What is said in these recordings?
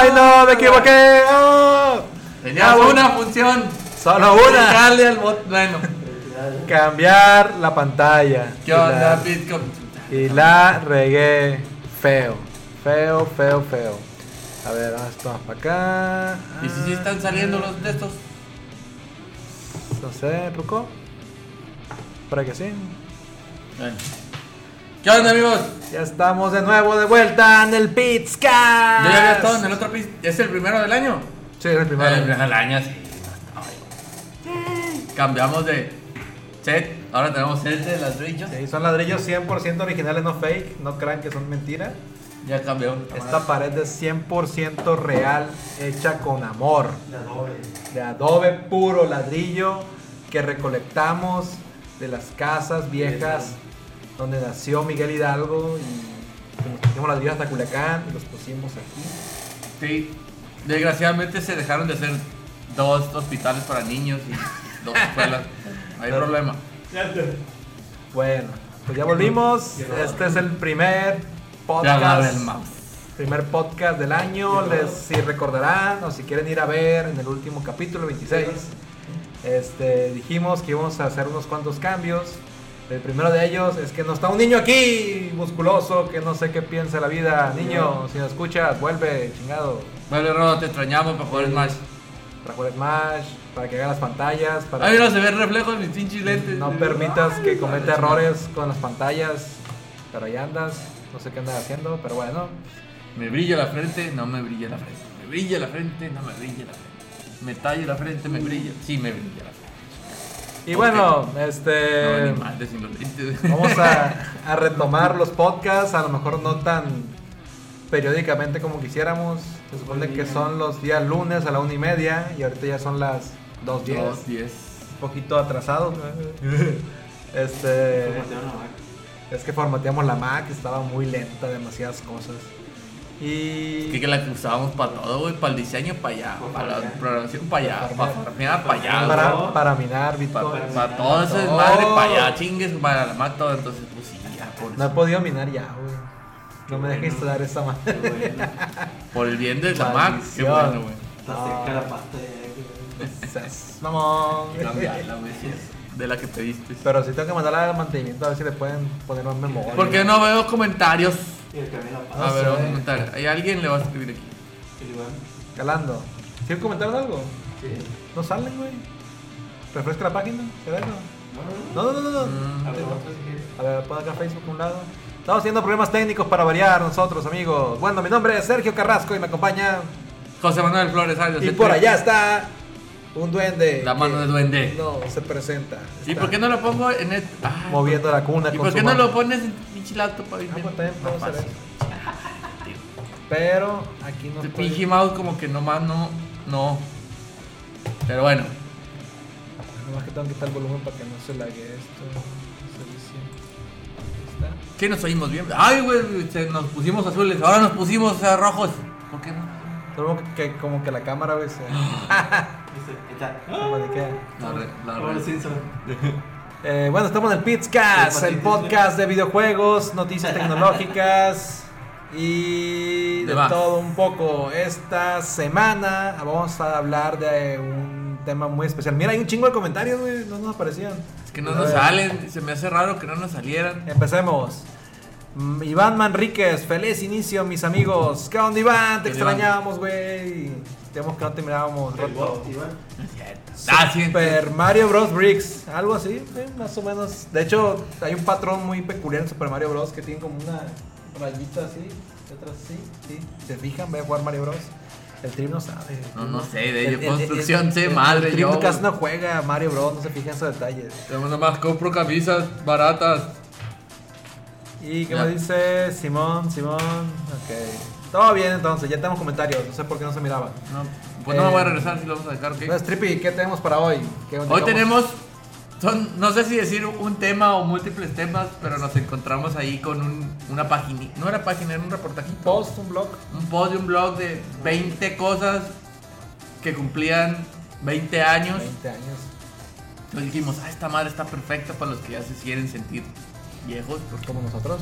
¡Ay, no! ¡Me equivoqué! ¡Oh! Tenías Ah, una función. Solo una. Dejarle al bot. Bueno. Cambiar la pantalla. ¿Qué Y onda, la- Bitcoin? Y la regué feo. Feo, feo, feo. A ver, vamos vamos para acá. ¿Y si sí están saliendo los de estos? No sé, Ruco. Para que sí. Bueno. ¿Qué onda, amigos? Ya estamos de nuevo de vuelta en el Pizcast. Yo ya había estado en el otro piso. ¿Es el primero del año? Sí, es el primero. El primero del año, sí. Ay. Cambiamos de set. Ahora tenemos set de ladrillos. Sí, son ladrillos 100% originales, no fake. No crean que son mentira. Ya cambió. Esta pared es 100% real, hecha con amor. La doble. De adobe puro, ladrillo que recolectamos de las casas viejas donde nació Miguel Hidalgo y nos pusimos ladrillos hasta Culiacán y los pusimos aquí. Sí. Desgraciadamente se dejaron de hacer dos hospitales para niños y dos escuelas. No hay problema. Bueno, pues ya volvimos. Este es el primer podcast. el mouse. Primer podcast del año. Les, si recordarán o si quieren ir a ver en el último capítulo 26, este, dijimos que íbamos a hacer unos cuantos cambios. El primero de ellos es que no está un niño aquí, musculoso, que no sé qué piensa la vida. Niño, si nos escuchas, vuelve, chingado. Bueno, Rodo, te extrañamos para jugar Smash. Para jugar Smash, para que haga las pantallas, para Ay, mira, se ve el reflejo en mis pinches lentes. no permitas que cometa errores con las pantallas. Pero ahí andas, no sé qué andas haciendo, pero bueno. Me brilla la frente, no me brilla la frente. Me brilla la frente, no me brilla la frente. Me tallo la frente, me brilla. Sí, me brilla la frente. Y bueno, No, este. los lentes. Vamos a, a retomar los podcasts, a lo mejor no tan periódicamente como quisiéramos. Se supone que son los días lunes a la una y media y ahorita ya son las dos diez. Dos, diez. Un poquito atrasado. Este. Formatearon la Mac. Es que formateamos la Mac, estaba muy lenta, demasiadas cosas. Y. Que, que la que usábamos para todo, güey. Para el diseño, para allá. Para Para la programación, para allá. Para farmear. para allá. para, para minar Bitcoin. Para, para- todo ese todo. desmadre, para allá. Chingues, para la Mac, todo. Entonces, pues sí, ya. Por, No he podido minar ya, güey. No me deja bueno. instalar esa madre. Por el bien de la Mac, qué Maldición. bueno, güey. Está seca la pasta es de la que pediste. Pero si tengo que mandarla al mantenimiento a ver si le pueden poner más memoria. ¿Por qué no veo comentarios? Y el cambio la A ver, vamos a comentar. ¿Hay alguien le va a escribir aquí? Calando. ¿Sí comentaron algo? Sí. No salen, güey. Refresca la página. ¿Qué es eso? No, no, No, no. Mm. A ver, quieres. A ver, pon acá Facebook a un lado. Estamos haciendo problemas técnicos para variar nosotros, amigos. Bueno, mi nombre es Sergio Carrasco y me acompaña. José Manuel Flores, ay, Y por allá está un duende. La mano de duende. No, se presenta. ¿Y por qué no lo pongo en el. Ah, Moviendo la cuna ¿Y con por su qué no mano. lo pones en pinche laptop para Ah, irme? pues también hacer eso. Pero aquí no puede- pinche mouse como que nomás no. No. Pero bueno. Nomás que tengo que quitar el volumen para que no se lague esto. ¿Qué nos oímos bien? Ay, güey, nos pusimos azules. Ahora nos pusimos eh, rojos. ¿Por qué no? Solo que, como que la cámara, güey, se... La re- la Como re- los Simpson. Eh, bueno, estamos en el Pizcast, el podcast de videojuegos, noticias tecnológicas y de Demás. todo un poco. Esta semana vamos a hablar de un tema muy especial. Mira, hay un chingo de comentarios, güey, no nos aparecían. Es que no nos salen. Se me hace raro que no nos salieran. Empecemos. Mm, Iván Manríquez, feliz inicio, mis amigos. ¿Qué onda, Iván? Te extrañábamos, güey. Tenemos que no te mirábamos El roto. Iván. Ah, sí. Super Mario Bros. Bricks, algo así, sí, más o menos. De hecho, hay un patrón muy peculiar en Super Mario Bros. que tiene como una rayita así, y otra así, sí. ¿Se fijan? Voy a jugar Mario Bros. El Trip no sabe. No, no sé, de El- ello. el- Construcción, el- sé madre, El Trip casi no juega Mario Bros. No se fija en esos detalles. Yo nomás compro camisas baratas. ¿Y qué Ya. me dice Simón? Simón, ok. Todo bien entonces, ya tenemos comentarios. No sé por qué no se miraban. No, pues no me voy a Eh, regresar si lo vamos a dejar, ¿ok? Entonces, Trippy, ¿qué tenemos para hoy? ¿Qué Hoy tenemos, son, no sé si decir un tema o múltiples temas, pero nos encontramos ahí con un, una página, no era página, era un reportajito. post, un blog. Un post de un blog de 20 cosas que cumplían 20 años. 20 años. Entonces dijimos, ah, esta madre está perfecta para los que ya se quieren sentir viejos, porque, Como nosotros.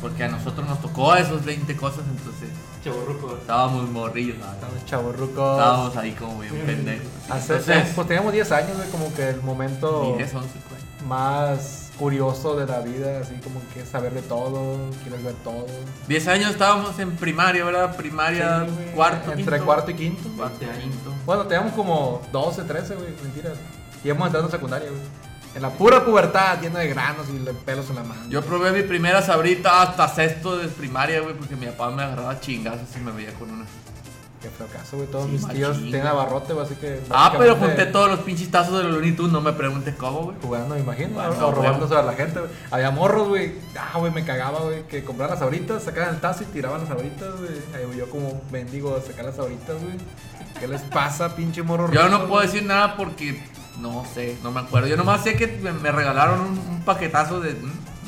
porque a nosotros nos tocó a esos 20 cosas, entonces Chaburruco. Estábamos morrillos, ¿no? Estamos chavorrucos. Estábamos ahí como bien pendejos. Hace- Entonces, pues teníamos 10 años, güey, como que el momento 10, 11, güey. más curioso de la vida, así como que saber de todo, quieres ver todo. 10 años estábamos en primaria, ¿verdad? Primaria, Sí, cuarto, Entre quinto. cuarto y quinto. Cuarto, quinto. Bueno, teníamos como 12, 13, güey, mentiras. Y hemos entrado en secundaria, güey. En la pura pubertad, lleno de granos y pelos en la mano. Yo probé mi primera sabrita hasta sexto de primaria, güey, porque mi papá me agarraba chingazos y me veía con una. Qué fracaso, güey. Todos Sí, mis tíos machín, tienen abarrote, güey, así que. Ah, pero junté todos los pinches tazos de los Looney Tunes, no me preguntes cómo, güey. Jugando, me imagino, Bueno, o robándose a la gente, güey. Había morros, güey. Ah, güey, me cagaba, güey. Que compraban las sabritas, sacaban el tazo y tiraban las sabritas, güey. Ahí yo como mendigo sacar las sabritas, güey. ¿Qué les pasa, pinche morro? Yo rico, no puedo decir nada porque no sé, no me acuerdo. Yo nomás sé que me, regalaron un, un paquetazo de,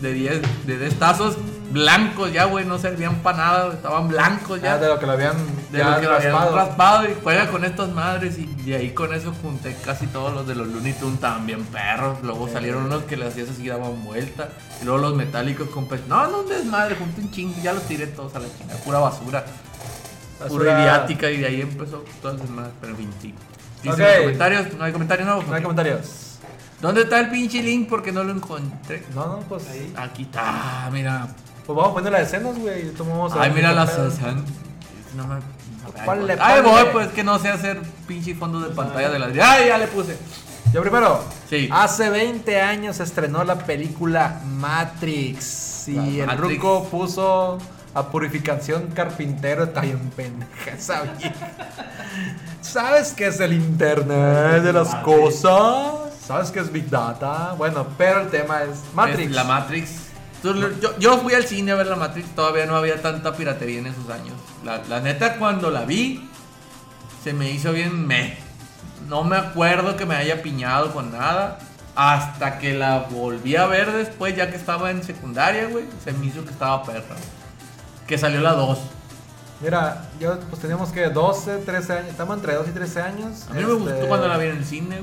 de 10 de 10 tazos blancos ya, güey, no servían para nada, estaban blancos ya. Ya, de lo que lo habían de ya lo que lo habían raspado. raspado y juega con estas madres y de ahí con eso junté casi todos los de los Looney Tunes también perros. Luego salieron unos que le hacías así daban vuelta. Y luego los metálicos con pe- No, no desmadre, junté un chingo, ya los tiré todos a la chingada, pura basura. Pura Basura- idiática y de ahí empezó todo el desmadre, pero en fin, sí. Dicen Ok. los comentarios, no hay comentarios nuevos. No hay comentarios. ¿Dónde está el pinche link? Porque no lo encontré. No, no, pues. Ahí. Aquí está, mira. Pues vamos poniendo las escenas, güey. y tomamos a Ay, mira las. Susan. No me. Ponle, Ay, ponle. voy, pues que no sé hacer pinche fondo de pantalla de la. Ay, ya le puse. Yo primero. Sí. Hace 20 años se estrenó la película Matrix. Y La el Matrix. Ruco puso a Purificación Carpintero. Está bien pendeja esa vieja. ¿Sabes qué es el Internet de las Matrix. cosas? ¿Sabes qué es Big Data? Bueno, pero el tema es Matrix. Es la Matrix. Yo, yo fui al cine a ver la Matrix, todavía no había tanta piratería en esos años. La, la neta, cuando la vi, se me hizo bien me. No me acuerdo que me haya piñado con nada. Hasta que la volví a ver después, ya que estaba en secundaria, güey. Se me hizo que estaba perra. Que salió la 2. Mira, yo pues teníamos que 12, 13 años. Estamos entre 12 y 13 años. A mí me Este, gustó cuando la vi en el cine.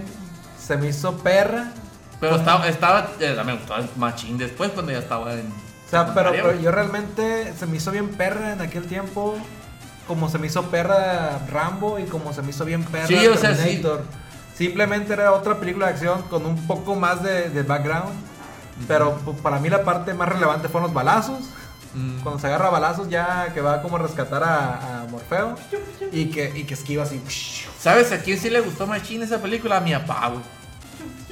Se me hizo perra. Pero estaba, estaba, eh, me gustó machín después cuando ya estaba en. O sea, pero, pero yo realmente se me hizo bien perra en aquel tiempo. Como se me hizo perra Rambo y como se me hizo bien perra Sí, o sea, sí. Terminator. Simplemente era otra película de acción con un poco más de, de background. Pero pues, para mí la parte más relevante fueron los balazos. Mm. Cuando se agarra balazos ya que va como a rescatar a, a Morfeo. Y que, y que esquiva así. ¿Sabes a quién sí le gustó machín esa película? A mi papá, güey.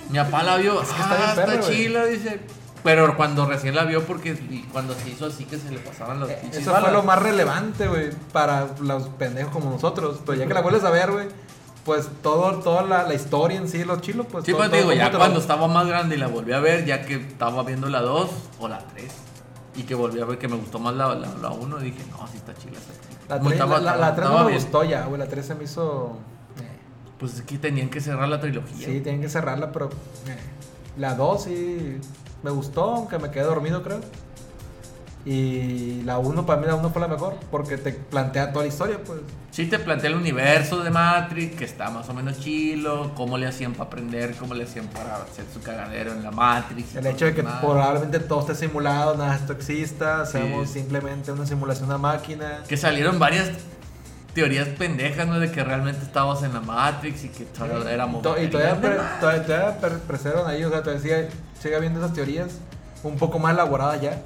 Mi papá la vio. Es que está bien ah, está chila, dice. Pero cuando recién la vio, porque cuando se hizo así que se le pasaban los Eh, pinches Eso fue lo más relevante, güey, para los pendejos como nosotros. Pero ya que la vuelves a ver, güey, pues todo, toda la, la historia en sí, lo chilo, pues. Sí, todo- pues digo, ya cuando estaba más grande y la volví a ver, ya que estaba viendo la 2 o la 3. Y que volví a ver que me gustó más la 1, dije, no, sí está chila. La Como 3 estaba- la, la, estaba- tres estaba no me bien. gustó ya, güey. La 3 se me hizo. eh, Pues es que tenían que cerrar la trilogía. Sí, tienen que cerrarla, pero. eh, La 2 sí me gustó, aunque me quedé dormido, creo. Y la 1, para mí, la 1 fue la mejor, porque te plantea toda la historia, pues. Sí te plantea el universo de Matrix, que está más o menos chilo, cómo le hacían para aprender, cómo le hacían para hacer su cagadero en la Matrix. El hecho de que Madre. probablemente todo esté simulado, nada de esto exista, Sí. seamos simplemente una simulación una máquina. Que salieron varias teorías pendejas, ¿no? De que realmente estábamos en la Matrix y que todo éramos... To- Y todavía, pre- todavía, todavía pre- preservan ahí, o sea, todavía sigue, sigue habiendo esas teorías un poco más elaboradas ya.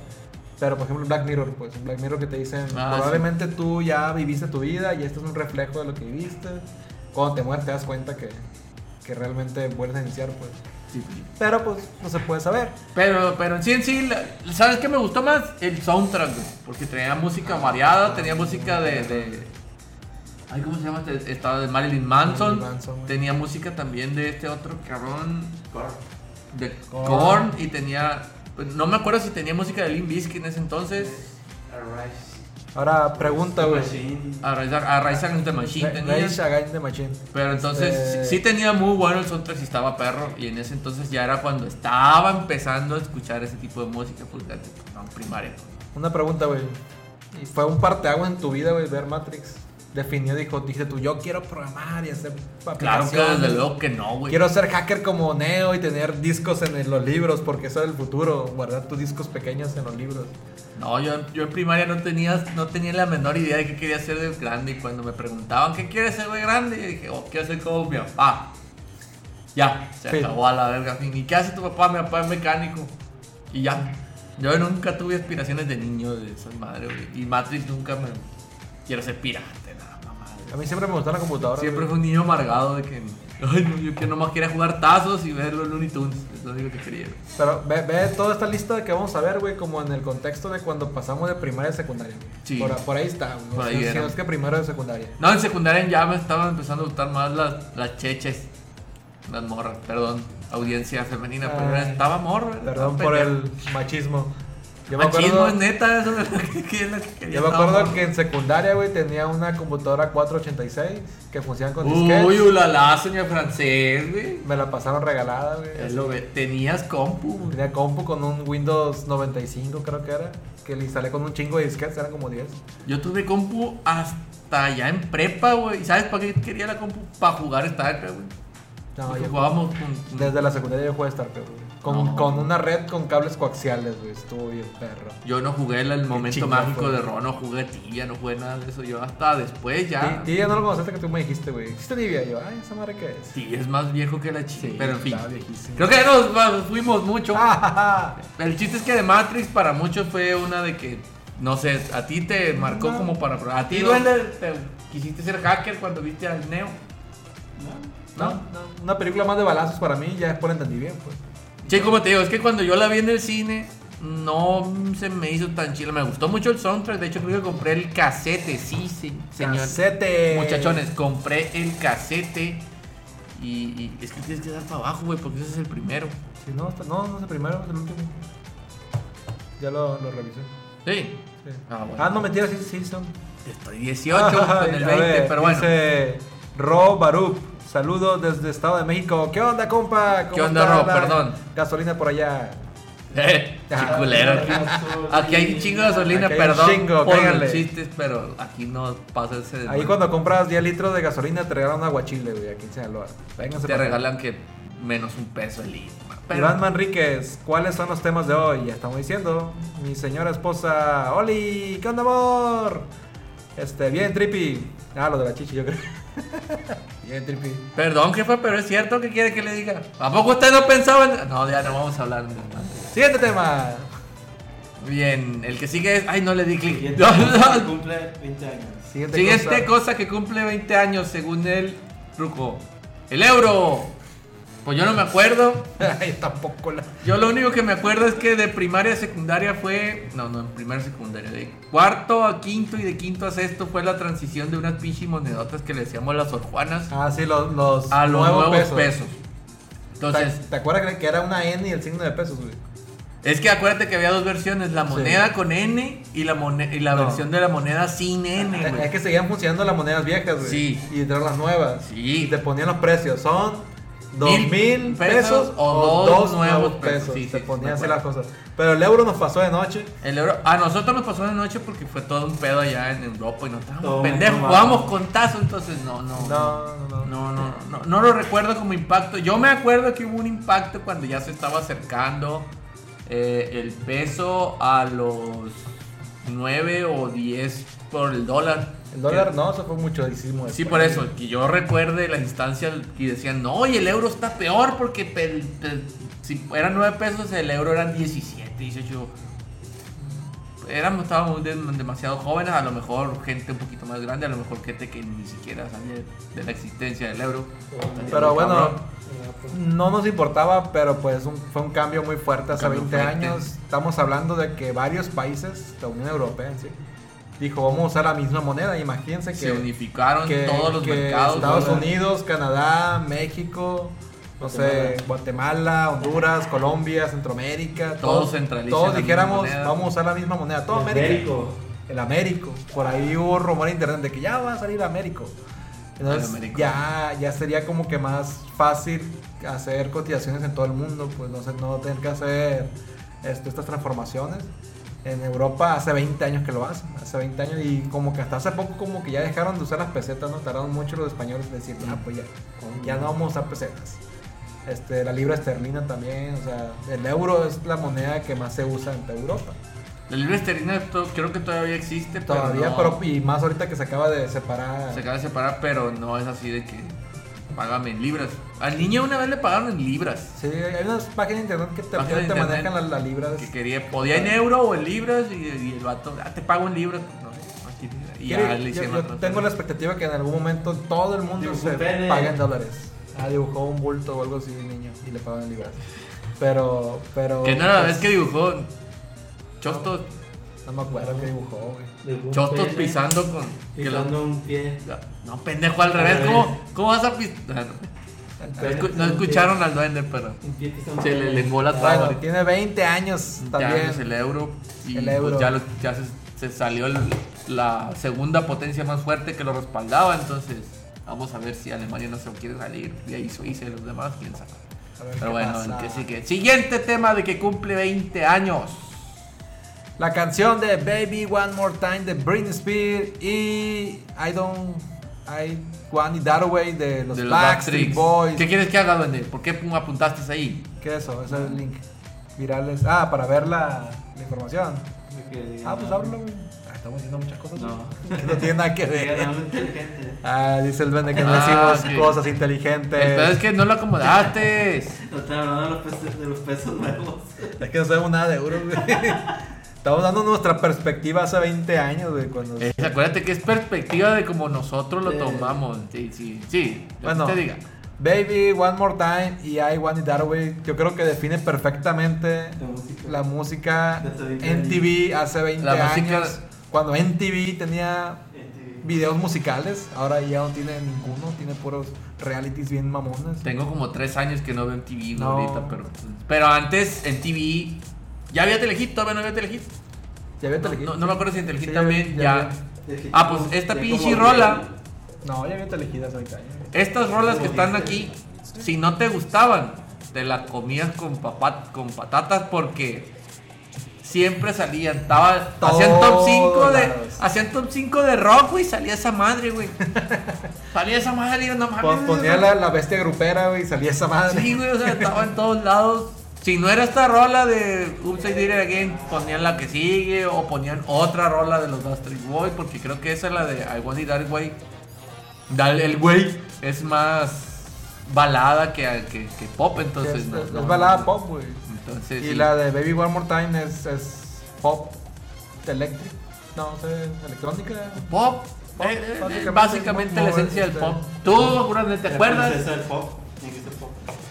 Pero por ejemplo, Black Mirror, pues, Black Mirror que te dicen, Ah, probablemente tú ya viviste tu vida y esto es un reflejo de lo que viviste. Cuando te mueres te das cuenta que, que realmente vuelves a iniciar, pues. Sí, sí. Pero pues no se puede saber. Pero, pero en sí, en sí, ¿sabes qué me gustó más? El soundtrack. Porque tenía música variada, tenía música de... de ay, ¿cómo se llama? este? Estaba de Marilyn Manson. Marilyn Manson, tenía música también de este otro cabrón. de Korn. Korn y tenía no me acuerdo si tenía música de Limp Bizkit en ese entonces. Ahora pregunta, güey. A Rise Rise Against the Machine tenía Rage Against the Machine. pero entonces Este, sí, tenía muy bueno el soundtrack y estaba perro y en ese entonces ya era cuando estaba empezando a escuchar ese tipo de música pues ya, no, primaria Una pregunta, güey. ¿Y fue un parteaguas en tu vida, güey, ver Matrix? Definió, dijo, dijiste tú, yo quiero programar y hacer Claro que desde luego que no, güey. Quiero ser hacker como Neo y tener discos en los libros, porque eso es el futuro, guardar tus discos pequeños en los libros. No, yo, yo en primaria no tenía, no tenía la menor idea de qué quería ser de grande. Y cuando me preguntaban qué quieres ser de grande, yo dije, oh, quiero ser como mi papá. Ya, se Sí. acabó a la verga. ¿Y qué hace tu papá? Mi papá es mecánico. Y ya. Yo nunca tuve aspiraciones de niño de esas madres, güey. Y Matrix nunca me. Quiero ser pirata. A mí siempre me gustó la computadora. Siempre fue un niño amargado de que. Ay, no, yo que nomás quería jugar tazos y ver los Looney Tunes. Es lo único que quería. Pero ve, ve toda esta lista que vamos a ver, güey, como en el contexto de cuando pasamos de primaria a secundaria. güey. Sí. Por, por ahí está, güey. Por ahí Si- si era. no es que primero de secundaria. No, en secundaria ya me estaban empezando a gustar más las, las cheches. Las morras, perdón. Audiencia femenina, pero Ay. estaba morra. Perdón estaba por pendejo. el machismo. Yo me Machismo acuerdo, es neta, eso es lo que, que es lo que quería. yo me estaba acuerdo morra. que en secundaria, güey, tenía una computadora 486 que funcionaba con disquetes. Uy, ulala, señor francés, güey. Me la pasaron regalada, güey. Tenías compu, güey. Tenía compu con un Windows 95, creo que era. Que le instalé con un chingo de disquetes, eran como 10. Yo tuve compu hasta ya en prepa, güey. ¿Y sabes para qué quería la compu? Para jugar StarCraft, güey. No, yo jugábamos con... desde la secundaria yo jugué StarCraft, güey. Con, No. con una red con cables coaxiales, güey. Estuvo bien perro. Yo no jugué el, el momento mágico fue. de Ron, no jugué tibia, no jugué nada de eso. Yo hasta después ya... Ya no lo conociste que tú me dijiste, güey. ¿Existe Tibia? Yo, ay, ¿esa madre qué es? Sí, es más viejo que la chica. Sí, pero en fin. Creo que nos fuimos mucho. Ah, El chiste es que de Matrix para muchos fue una de que, no sé, a ti te marcó No. como para... A ti, No. duele, te quisiste ser hacker cuando viste al Neo. no, no, una película más de balazos para mí, ya después lo entendí bien, pues. Sí, como te digo, es que cuando yo la vi en el cine, no se me hizo tan chila. Me gustó mucho el soundtrack. De hecho, creo que compré el casete, sí, sí, señor. Casete. Muchachones, compré el casete. Y, y es que tienes que dar para abajo, güey, porque ese es el primero. Sí, no, no, no es el primero, es el último. Ya lo, lo revisé. Sí. Sí. Ah, bueno. Ah, no, mentira, sí, sí, son. Estoy 18 con el A 20, ver, pero bueno. Dice Ro Barup, saludos desde Estado de México. ¿Qué onda, compa? ¿Cómo ¿Qué onda, está Ro? la Perdón. Gasolina por allá. Eh, Ah, culero. Aquí, hay un chingo de gasolina, Aquí hay un perdón chingo, por los chistes, pero aquí no pasa ese Ahí cuando compras 10 litros de gasolina te regalan un aguachile, güey, aquí en Sinaloa. Vénganse te regalan que menos un peso el litro. Pero Iván Manríquez, ¿cuáles son los temas de hoy? Ya estamos diciendo. Mi señora esposa, Oli, ¿qué onda, amor? Este, bien, Trippy. Ah, lo de la chichi, yo creo. Perdón, jefe, pero es cierto que quiere que le diga. ¿A poco usted no pensaba en.? No, ya no vamos a hablar. Siguiente tema. Bien, el que sigue es. Ay, no le di clic. Cumple 20 años. Siguiente, Siguiente cosa. cosa que cumple 20 años según el truco. El euro. Pues yo no me acuerdo. Ay, tampoco la. Yo lo único que me acuerdo es que de primaria a secundaria fue. No, no, en primaria a secundaria. De cuarto a quinto y de quinto a sexto fue la transición de unas pinches monedotas que le decíamos las orjuanas Ah, sí, los, los a los nuevos, nuevos pesos. pesos. Entonces, ¿Te, te acuerdas que- era una N y el signo de pesos, güey? es que acuérdate que había dos versiones: la Sí. moneda con N y la, y la No. versión de la moneda sin N, Es que seguían funcionando las monedas viejas, güey. Sí. Y entraron las nuevas. Sí. Y te ponían los precios. Son dos Mil pesos o dos nuevos pesos. pesos. Sí, te sí, ponían así las cosas. Pero el euro nos pasó de noche. El euro, a nosotros nos pasó de noche porque fue todo un pedo allá en Europa y no estábamos pendejos, mal. jugábamos con tazo, entonces no, no, No, no, no. no, no, no, no lo recuerdo como impacto. Yo me acuerdo que hubo un impacto cuando ya se estaba acercando eh, el peso a los 9 o 10 por el dólar. El dólar no, eso fue muchísimo. Sí, por eso, que yo recuerde las instancias y decían, no, y el euro está peor porque pe- pe- si eran 9 pesos, el euro eran 17, 18. Éramos, estábamos de- demasiado jóvenes, a lo mejor gente un poquito más grande, a lo mejor gente que ni siquiera sabía de la existencia del euro. Pero bueno, Cabrón. no nos importaba, pero pues un- fue un cambio muy fuerte hace Cambio 20 fuerte. años. Estamos hablando de que varios países, la Unión Europea en sí, dijo, vamos a usar la misma moneda. Imagínense que, se unificaron que- todos los que mercados. Estados ¿verdad? Unidos, Canadá, México, no sé, Guatemala, Honduras, Colombia, Centroamérica, Todos Todos misma dijéramos, vamos a usar la misma moneda. Todo América. Américo. El Américo. Por ahí hubo rumor en internet de que ya va a salir Américo. Entonces El Américo. ya, ya sería como que más fácil hacer cotizaciones en todo el mundo, pues no sé, no tener que hacer este, estas transformaciones. En Europa hace 20 años que lo hacen, hace 20 años y como que hasta hace poco como que ya dejaron de usar las pesetas, no tardaron mucho los españoles en decir, ah, pues ya, ya no vamos a usar pesetas. Este, la libra esterlina también, o sea, el euro es la moneda que más se usa en Europa. La libra esterlina creo que todavía existe, Todavía, pero, no- pero y más ahorita que se acaba de separar. se acaba de separar, pero no es así de que págame en libras. Al niño una vez le pagaron en libras. Sí, hay unas páginas de internet que te, internet manejan las la libras. Que quería, podía en euro o en libras y, y el vato, ah, te pago en libras. No, aquí, y ya le yo, hicieron yo la tengo la expectativa que en algún momento todo el mundo se pague en dólares. Ah, dibujó un bulto o algo así, niño, y le pagan en libras. Pero, pero. Que no era la pues, vez que dibujó Chostos, No me acuerdo qué dibujó, güey. Chostos pene, pisando con. que lo- Pisando un pie. no, pendejo, al revés. Al ¿Cómo, revés. ¿Cómo vas a pisar? No, escu- no escucharon al duende, pero. Se le pene. lenguó la. Bueno, tiene 20 años también. es el euro. Y El pues ya, lo- ya se, se salió el- la segunda potencia más fuerte que lo respaldaba. Entonces, vamos a ver si Alemania no se quiere salir. Y ahí Suiza y los demás, quién sabe. Pero qué bueno, que sigue. Siguiente tema de que cumple 20 años. La canción de Baby One More Time de Britney Spears y I Don't I Want It That Way de los de los Backstreet Boys. ¿Qué quieres que haga, duende? ¿Por qué apuntaste ahí? ¿Qué es eso? Ese es el link. Virales. Ah, para ver la, la información. Que Ah, pues ábrelo, güey. Ah, estamos diciendo muchas cosas. No. Que no tiene nada que ver. Ah, dice el duende que no Ah, decimos cosas inteligentes. El pedo es que no lo acomodaste. No te hablando de los pesos, de los pesos nuevos. Es que no sabemos nada de euros, güey. Estamos dando nuestra perspectiva hace 20 años, güey. Cuando... Eh, acuérdate que es perspectiva de como nosotros lo Sí. tomamos. Sí, sí, sí. lo que Bueno, te diga. Baby, One More Time y I Want It That Way, yo creo que define perfectamente La música. la música De hace 20 NTV hace 20 La música- años. Cuando NTV tenía Eh, videos musicales, ahora ya no tiene ninguno, tiene puros realities bien mamones. Tengo como tres años que no veo en TV No. ahorita, pero, pero antes en TV ya había Telehit, todavía no había Telehit. ¿Ya había Telehit? no, no me acuerdo si en Telehit Sí, también ya. Ah, pues esta pinche rola. No, ya había Telehit hace 20 años. estas rolas que están aquí, si no te gustaban, te las comías con, papat, con patatas porque siempre salían. Estaba, hacían top 5 de, hacían top 5 de rock, güey. Salía esa madre, güey. salía esa madre no mames. Pon- Ponía la, la bestia grupera, güey, y salía esa madre. Sí, güey, o sea, estaba en todos lados. Si no era esta rola de Oops, I Did It Again, ponían la que sigue o ponían otra rola de los Backstreet Boys, porque creo que esa es la de I Want It That Way. Dale el güey es más balada que, que, que pop, entonces. es, no, es- no, es balada no. pop, güey. Entonces, Y sí. la de Baby One More Time es, es pop electric. No, no sé, electrónica. Pop. Pop, eh, eh, básicamente, básicamente la esencia del este- pop. ¿Tú, seguramente te La acuerdas? princesa del pop.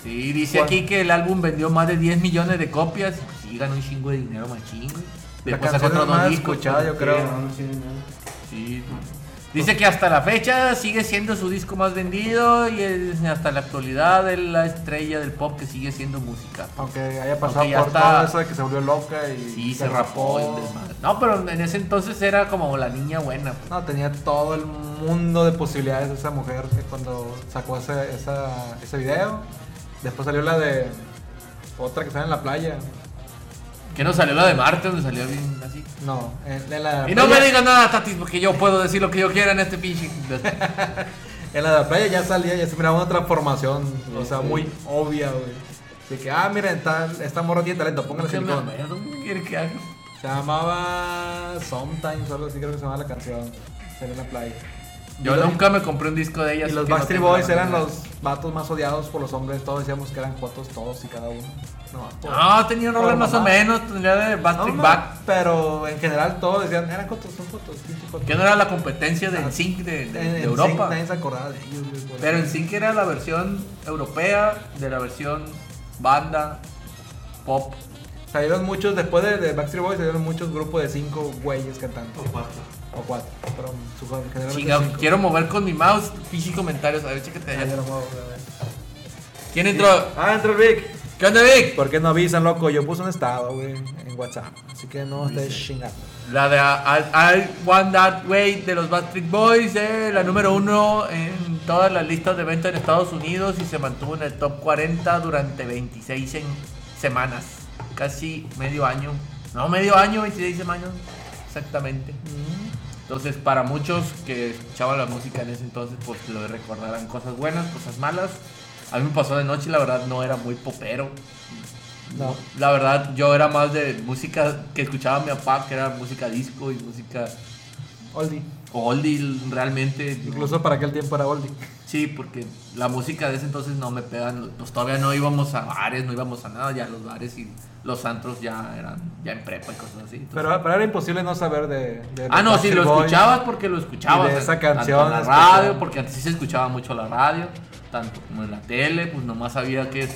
Sí, dice ¿Cuál? aquí que el álbum vendió más de 10 millones de copias. Sí, ganó un chingo de dinero machín, güey. Después sacó más discos. escuchada, yo Sí, creo. no, no tiene nada. Dice que hasta la fecha sigue siendo su disco más vendido y es- hasta la actualidad es la estrella del pop que sigue siendo música. Aunque haya pasado Aunque por está- todo eso de que se volvió loca y. Sí, se rapó. No, pero en ese entonces era como la niña buena. pues. No, tenía todo el mundo de posibilidades esa mujer que cuando sacó ese, esa, ese video. Después salió la de otra que sale en la playa. Que no salió la de Marte, donde salió bien así. No, en, en la Y no me digas nada, Tati, porque yo puedo decir lo que yo quiera en este pinche. En la de la playa ya salía, ya se miraba una transformación, o sea, muy obvia, güey. Así que, ah, miren, está- esta morra tiene talento, póngale ¿Qué me silicón. acuerdo? ¿Qué que haga? Se llamaba Sometimes o algo así, creo que se llamaba la canción. Salió en la playa. Yo Y nunca me compré un disco de ella. Y los no Backstreet Boys eran los vatos más odiados por los hombres. Todos decíamos que eran fotos todos y cada uno. No, No, tenía rolas por más o menos, tenía de Backstreet no, Back. pero en general todos decían, eran fotos, son fotos, fotos. Que no era la competencia de Ah, NSYNC de, de- Europa. Nadie se acordaba de ellos, Pero. NSYNC era la versión europea de la versión banda pop. Salieron muchos, después de, de Backstreet Boys, salieron muchos grupos de cinco güeyes cantando. O cuatro. O cuatro, pero su- generalmente Chinga, cinco. quiero mover con mi mouse, pinche comentarios. A ver, chécate Ah, allá. ya lo muevo, a ver. ¿Quién entró? Ah, entró el Vic. ¿Qué onda, Vic? ¿Por qué no avisan, loco? Yo puse un estado, güey, en WhatsApp. Así que no estés chingando. La de I, I Want That Way de los Backstreet Boys, eh, la número uno en todas las listas de venta en Estados Unidos y se mantuvo en el top 40 durante 26 en- semanas, casi medio año. No, medio año, 26 años. Exactamente. Entonces, para muchos que escuchaban la música en ese entonces, pues lo recordarán cosas buenas, cosas malas. A mí me pasó de noche y la verdad no era muy popero. No. La verdad, yo era más de música que escuchaba mi papá, que era música disco y música Oldie. oldie realmente. ¿no? Incluso para aquel tiempo era oldie. Sí, porque la música de ese entonces no me pegan. Pues todavía no íbamos a bares, no íbamos a nada. Ya los bares y los antros ya eran ya en prepa y cosas así. Entonces- Pero, pero era imposible no saber de. de ah, no, sí, Backstreet lo escuchabas porque lo escuchabas. Y de esa tanto en canción la radio, porque antes sí se escuchaba mucho la radio, tanto como en la tele, pues nomás sabía que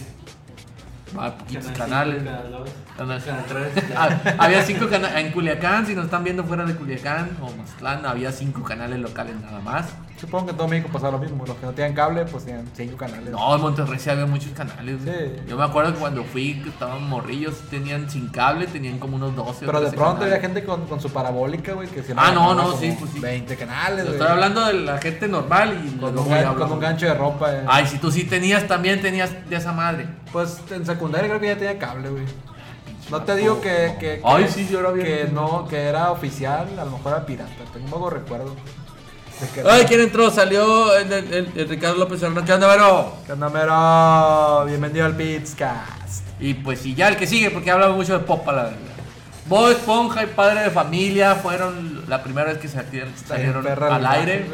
ah, poquitos canales. Ah, había cinco canales en Culiacán, si nos están viendo fuera de Culiacán o Mazatlán, había cinco canales locales nada más. Supongo que en todo México pasaba lo mismo. Los que no tenían cable, pues tenían cinco canales. No, en Monterrey sí había muchos canales. güey. Sí. Yo me acuerdo que cuando fui, que estaban morrillos, tenían sin cable, tenían como unos 12 o Pero de 13 pronto había gente con, con su parabólica, güey, que si Ah, no, no, sí, pues sí. 20 canales, güey. Estoy hablando de la gente normal y Con un, gan- con un gancho de ropa. eh. Ay, si tú sí tenías, también tenías de esa madre. Pues en secundaria creo que ya tenía cable, güey. No te digo que, que, que- Ay, sí, yo era bien- que no, que era oficial, a lo mejor era pirata. Tengo un poco recuerdo. Ay, ¿quién entró? Salió el, el- el- el Ricardo López Serrano. ¿Qué onda, Vero? ¿Qué onda, mero? Bienvenido al Pizcast. Y pues sí, ya el que sigue, porque habla mucho de popa, la verdad. Bob Esponja y Padre de Familia fueron la primera vez que salieron, salieron perra al aire.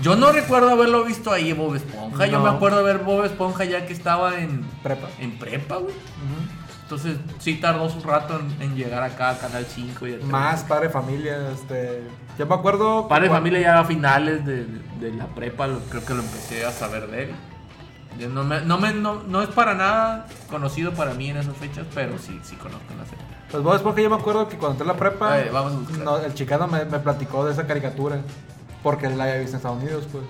Yo no recuerdo haberlo visto ahí, Bob Esponja. Yo me acuerdo de ver Bob Esponja ya que estaba en, Prepa. en prepa, güey. Entonces sí tardó su rato en, en llegar acá a Canal 5 y Más padre familia, este. Yo me acuerdo. Padre de Familia ya a finales de, de la prepa, lo- creo que lo empecé a saber de él. No, me- no, me- no- no es para nada conocido para mí en esas fechas, pero sí, sí conozco la serie. Pues Bob Esponja yo me acuerdo que cuando entré a la prepa. Ay, vamos a buscar. no, el chicano me, me platicó de esa caricatura. Porque él la había visto en Estados Unidos, pues.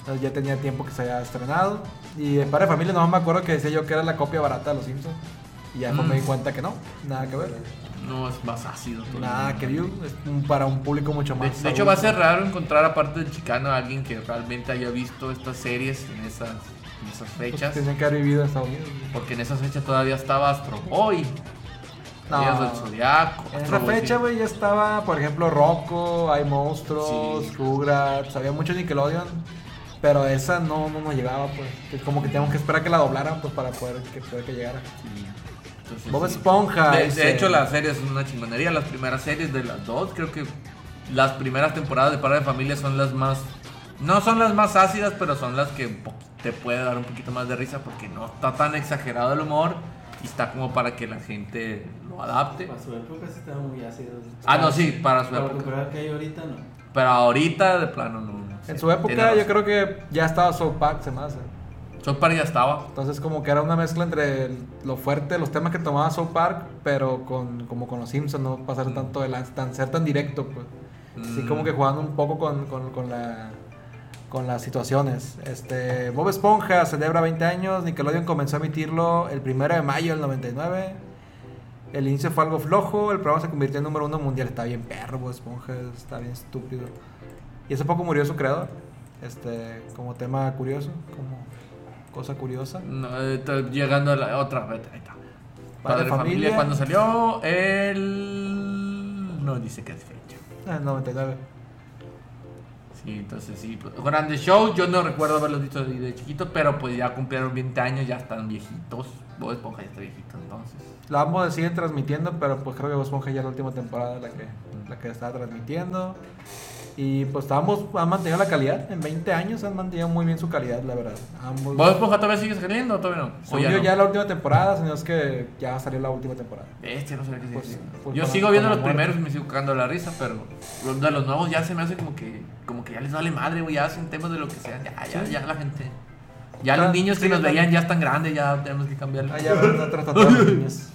Entonces, ya tenía tiempo que se había estrenado. Y de Padre de Familia no me acuerdo que decía yo que era la copia barata de Los Simpsons. Y ya Mm. me di cuenta que no, nada que ver. No es más ácido. Nada que view, es un- para un público mucho De, más. de hecho, va a ser raro encontrar, aparte del chicano, a alguien que realmente haya visto estas series en esas, en esas Pues, fechas. Tenían que haber vivido en Estados Unidos. Porque en esas fechas todavía estaba Astro Boy. No. Días del Zodiaco. En Astro esa Boy, fecha, sí. güey, ya estaba, por ejemplo, Rocco, Hay Monstruos, Sí. Rugrats, había mucho Nickelodeon, pero esa no, no nos llegaba, pues. Es como que teníamos que esperar que la doblaran, pues, para poder que, poder que llegara. Sí. Entonces, Bob. Esponja. De, hecho, la serie es una chingonería. Las primeras series de las dos, creo que las primeras temporadas de Padre de Familia son las más. No son las más ácidas, pero son las que te puede dar un poquito más de risa porque no está tan exagerado el humor y está como para que la gente lo adapte. Para su época sí estaba muy ácido. Ah, no, sí, para su Para época. recuperar que hay ahorita, no. Pero ahorita, de plano, no. no sé. En su época, yo creo que ya estaba South Park, se me hace. South Park ya estaba. Entonces, como que era una mezcla entre el- lo fuerte, los temas que tomaba South Park, pero con, como con los Simpsons, no pasar tanto de lanza, tan, ser tan directo, pues. Así Mm. como que jugando un poco con, con, con la, con las situaciones. Este, Bob Esponja celebra 20 años, Nickelodeon comenzó a emitirlo el 1 de mayo del 99. El inicio fue algo flojo, el programa se convirtió en número uno mundial. Está bien perro, Bob Esponja, está bien estúpido. Y hace poco murió su creador, este, como tema curioso, como cosa curiosa. No, eh, estoy llegando a la otra. Ahí está. Padre de Familia. Familia, cuando salió el. No dice qué fecha. Ah, 99. Sí, entonces sí. pues, grandes shows, yo no recuerdo haberlos visto de, chiquitos, pero pues ya cumplieron 20 años, ya están viejitos. Bob Esponja ya está viejito entonces. La ambos siguen transmitiendo, pero pues creo que Bob Esponja ya es la última temporada la que, la que estaba transmitiendo. Y pues ambos han mantenido la calidad. En 20 años han mantenido muy bien su calidad, la verdad. Ambos. ¿Bob Esponja todavía sigue saliendo o todavía no? ¿O Según yo no? ya la última temporada, sino es que ya salió la última temporada. Este no sé qué Pues, pues, Yo sigo viendo los muerte. primeros y me sigo cagando la risa, pero los de los nuevos ya se me hace como que como que ya les vale madre, güey, ya hacen temas de lo que sea, ya, ya, Sí. ya la gente. Ya Ah, los niños que sí, nos veían ya están grandes, ya tenemos que cambiarlo. Ah, ya a los niños.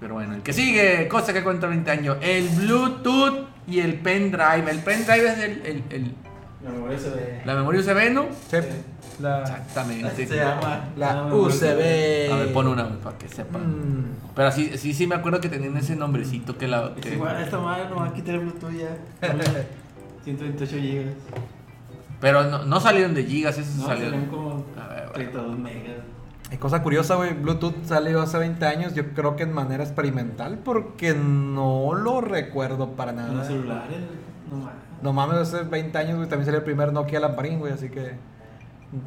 Pero bueno, el que sigue, cosa que cuenta 20 años, el Bluetooth y el pendrive. El pendrive es el, el- el- La memoria ve. la memoria USB, ¿no? Sí, la, Exactamente. Se llama. la memoria USB. UCB. A ver, pon una para que sepan. Mm. Pero sí, sí, sí me acuerdo que tenían ese nombrecito que la... Es que- igual, esta madre no va a quitar el Bluetooth ya. Ponle 128 gigas. Pero no, no salieron de gigas, esos No, salieron... salieron como A ver, bueno. 32 megas. Y cosa curiosa, güey, Bluetooth salió hace 20 años, yo creo que en manera experimental, porque no lo recuerdo para nada. Los celulares, no mames. No mames, hace 20 años, güey, también salió el primer Nokia Lamparín, güey, así que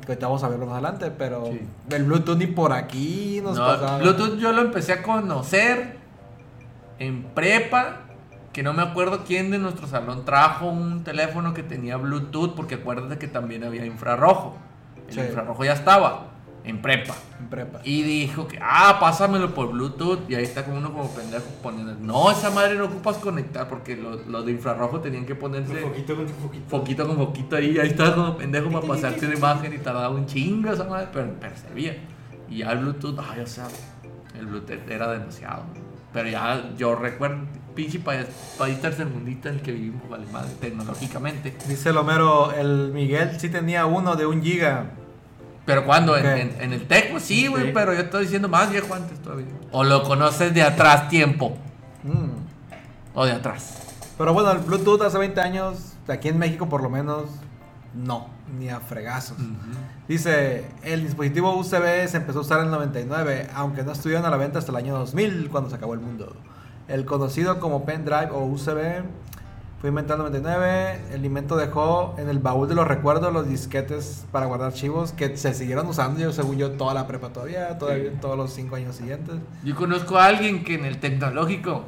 que ahorita vamos a verlo más adelante, pero Sí. el Bluetooth ni por aquí nos No, pasaba. Bluetooth yo lo empecé a conocer en prepa. Que no me acuerdo quién de nuestro salón trajo un teléfono que tenía Bluetooth. Porque acuérdate que también había infrarrojo. El Sí. infrarrojo ya estaba en prepa. En prepa. Y dijo que, ah, pásamelo por Bluetooth. Y ahí está como uno como pendejo poniendo. No, esa madre no ocupas conectar. Porque los, los de infrarrojo tenían que ponerse Un poquito con tu poquito. poquito con poquito ahí. Ahí estaba como pendejo para pasarte una imagen y tardaba un chingo esa madre. Pero, pero servía. Y ya el Bluetooth, ay, o sea, el Bluetooth era demasiado. Pero ya yo recuerdo, pinche país, país tercermundista en el que vivimos, vale madre, tecnológicamente. Dice Lomero, el Miguel sí tenía uno de un giga. Pero cuando en, en- en el Tec, pues sí, güey, pero yo estoy diciendo más viejo antes todavía. O lo conoces de atrás tiempo, Mm. o de atrás. Pero bueno, el Bluetooth hace 20 años, aquí en México por lo menos, no, ni a fregazos. Dice, el dispositivo USB se empezó a usar en el 99, aunque no estuvieron a la venta hasta el año 2000, cuando se acabó el mundo. El conocido como pendrive o USB fue inventado en el 99. El invento dejó en el baúl de los recuerdos los disquetes para guardar archivos que se siguieron usando, yo, según yo, toda la prepa todavía, todavía todos los 5 años siguientes. Yo conozco a alguien que en el tecnológico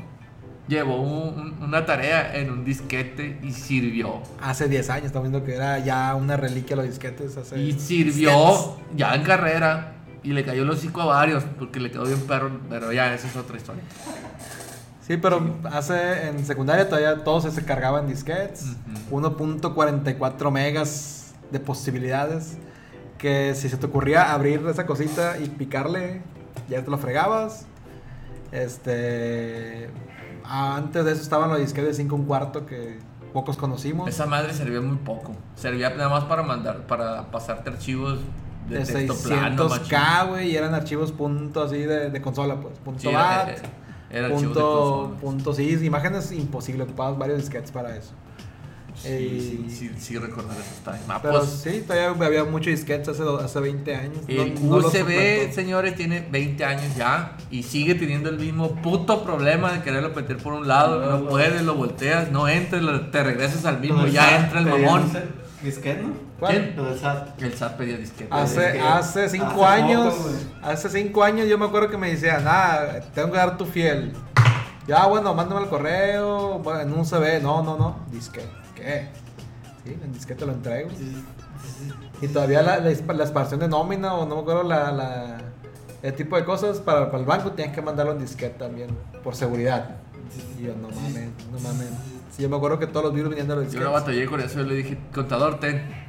llevó un- un- una tarea en un disquete y sirvió. Hace 10 años, estamos viendo que era ya una reliquia los disquetes. Hace Y sirvió disquetes. ya en carrera y le cayó el hocico a varios porque le quedó bien perro, pero ya esa es otra historia. Sí, pero hace en secundaria todavía todos se cargaban disquetes. Ujú. 1.44 megas de posibilidades. Que si se te ocurría abrir esa cosita y picarle, ya te lo fregabas. Este. Antes de eso estaban los disquetes de 5 un cuarto que pocos conocimos. Esa madre servía muy poco. Servía nada más para mandar, para pasarte archivos de, de texto plano. 600k, güey, y eran archivos punto así de, de consola, pues. Punto Sí, bat, era- era de punto, punto, sí, imágenes imposible, ocupabas varios disquetes para eso. Sí, Eh, sí, sí, sí recordar esos times. Ah, Pero pues, sí, todavía había muchos disquetes hace, hace 20 años. el No- USB, señores, tiene 20 años ya y sigue teniendo el mismo puto problema de quererlo meter por un lado, No, no, no. puedes, lo volteas, no entra, lo- te regresas al mismo, del ya entra el mamón. Disquete, ¿no? ¿Cuál? ¿Quién? Lo del SAT. El SAT pedía disquete. Hace, hace cinco hace años, hace cinco años yo me acuerdo que me decían, ah, tengo que dar tu fiel. Ya, bueno, mándame el correo, bueno, en un CV, no, no, no, disquete, ¿qué? Sí, en disquete lo entrego. Sí, sí, Y todavía la, la, la expansión de nómina o no me acuerdo la, la, el tipo de cosas para, para el banco tienes que mandarlo en disquete también, por seguridad. Y yo, no mames, no mames. Sí, yo me acuerdo que todos los virus venían de los Yo disquetes. no batallé con eso, yo le dije, contador, ten.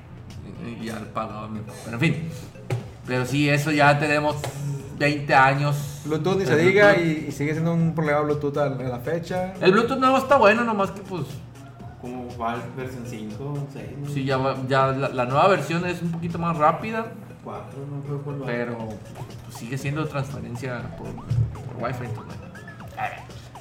Y ya le pagaba mi Pero en fin. Pero sí, eso ya tenemos 20 años. Bluetooth ni se diga y, y sigue siendo un problema Bluetooth a la fecha. El Bluetooth nuevo está bueno, nomás que pues Como va el versión 5, 6, ¿no? sí, ya, va- ya la, la nueva versión es un poquito más rápida, 4, no creo cuál va. pero pues, sigue siendo transferencia por, por Wi-Fi. entonces, bueno.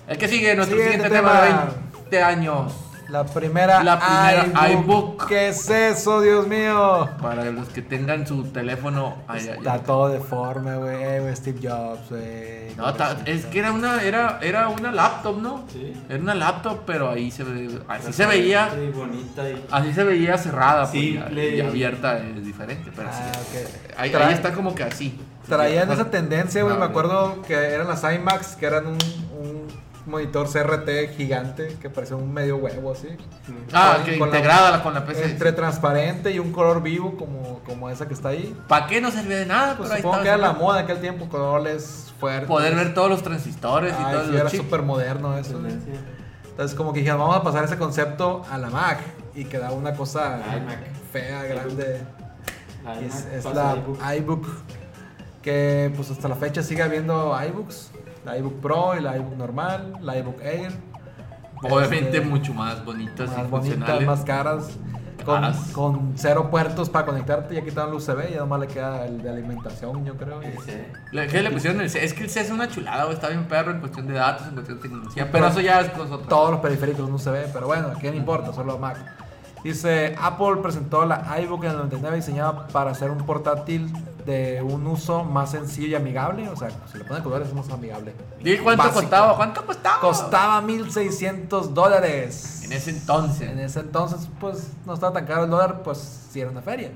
El que sigue, nuestro Siguiente siguiente tema de tema. 20 años. La primera, La primera iBook. ¿Qué es eso, Dios mío? Para los que tengan su teléfono. ay, Está ay. todo deforme, güey, eh, güey, Steve Jobs, güey. No, ta- es que era una, era, era una laptop, ¿no? Sí. Era una laptop, pero ahí se ve, así se veía, Sí, bonita y. así se veía cerrada, pues, ya- Simple. y abierta es diferente, pero Ah, sí. ok. Ahí, ahí está como que así. Traían esa tendencia, güey. ah, Me acuerdo que eran las iMacs, que eran un, un monitor CRT gigante que parecía un medio huevo así. Ah, con- que con integrada la- con la PC. Entre transparente y un color vivo como, como esa que está ahí. ¿Para qué no servía de nada? Pues pero supongo que era la moda en aquel tiempo, colores fuertes. Poder ver todos los transistores y Ay, todos sí, era súper moderno eso. güey. Tendencia. Entonces como que dijeron, vamos a pasar ese concepto a la Mac. Y quedaba una cosa iMac. fea, grande. La es, es la iBook. iBook. Que pues hasta la fecha sigue habiendo iBooks. La iBook Pro y la iBook normal, la iBook Air. Obviamente Este, mucho más bonitas y más bonitas, funcionales. más caras. Con, con cero puertos para conectarte, ya quitaron el USB, ya nomás le queda el de alimentación, yo creo. y-. Le- ¿Qué le pusieron el C? Es que el C es una chulada, güey. Está bien perro en cuestión de datos, en cuestión de tecnología. Sí, pero pero eso ya es cosa. Todos los periféricos en USB, pero bueno, ¿qué no importa? Solo Mac. Dice, Apple presentó la iBook en el 99 diseñada para ser un portátil de un uso más sencillo y amigable. O sea, si le ponen colores es más amigable. Dile cuánto Básico. costaba, cuánto costaba. Costaba 1600 dólares. En ese entonces. En ese entonces, pues no estaba tan caro el dólar, pues sí era una feria.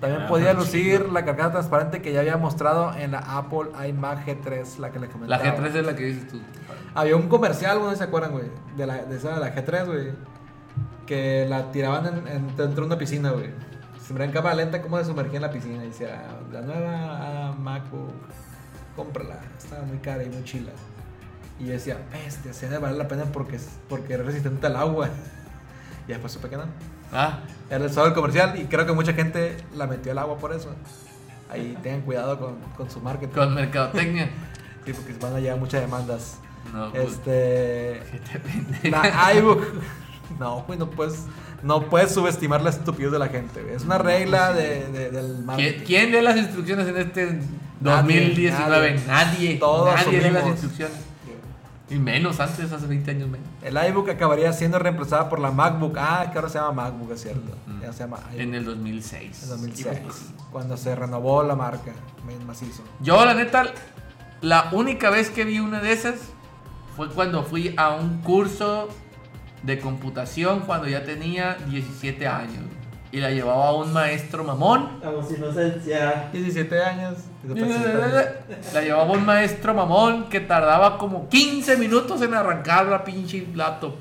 También Ah, podía lucir la carcasa transparente que ya había mostrado en la Apple iMac G3, la que le La comentaba. G3 es la que dices tú. Había un comercial, ¿no se acuerdan, güey? De, la, de esa de la G3, güey. Que la tiraban en, en- dentro de una piscina, güey. Se me en cámara lenta cómo se sumergía en la piscina. Y decía, la nueva ah, MacBook, cómprala. Estaba muy cara y muy chila. Y yo decía, bestia, se debe valer la pena porque, es- porque es resistente al agua. Y después supe que no. Ah, Era el el comercial y creo que mucha gente la metió al agua por eso. Ahí tengan cuidado con, con su marketing. con mercadotecnia. Sí, porque van a llegar muchas demandas. No, pues, Este. ¿qué te vende? La iBook. No, güey, no puedes, no puedes subestimar la estupidez de la gente. güey. Es una regla de, de- del ¿Quién, marketing. quién lee las instrucciones en este Nadie, 2019? Nadie. Todos Nadie lee las instrucciones. Y menos antes, hace 20 años menos. El iBook acabaría siendo reemplazada por la MacBook. Ah, que ahora se llama MacBook, es cierto. Mm. Ya se llama iBook. En el 2006. En 2006. Hijo, pues, Cuando se renovó la marca. Macizo. Yo, la neta, la única vez que vi una de esas fue cuando fui a un curso de computación cuando ya tenía 17 años. Y la llevaba un maestro mamón. Vamos, inocencia. 17 años. 17 años. La llevaba un maestro mamón que tardaba como 15 minutos en arrancar la pinche laptop.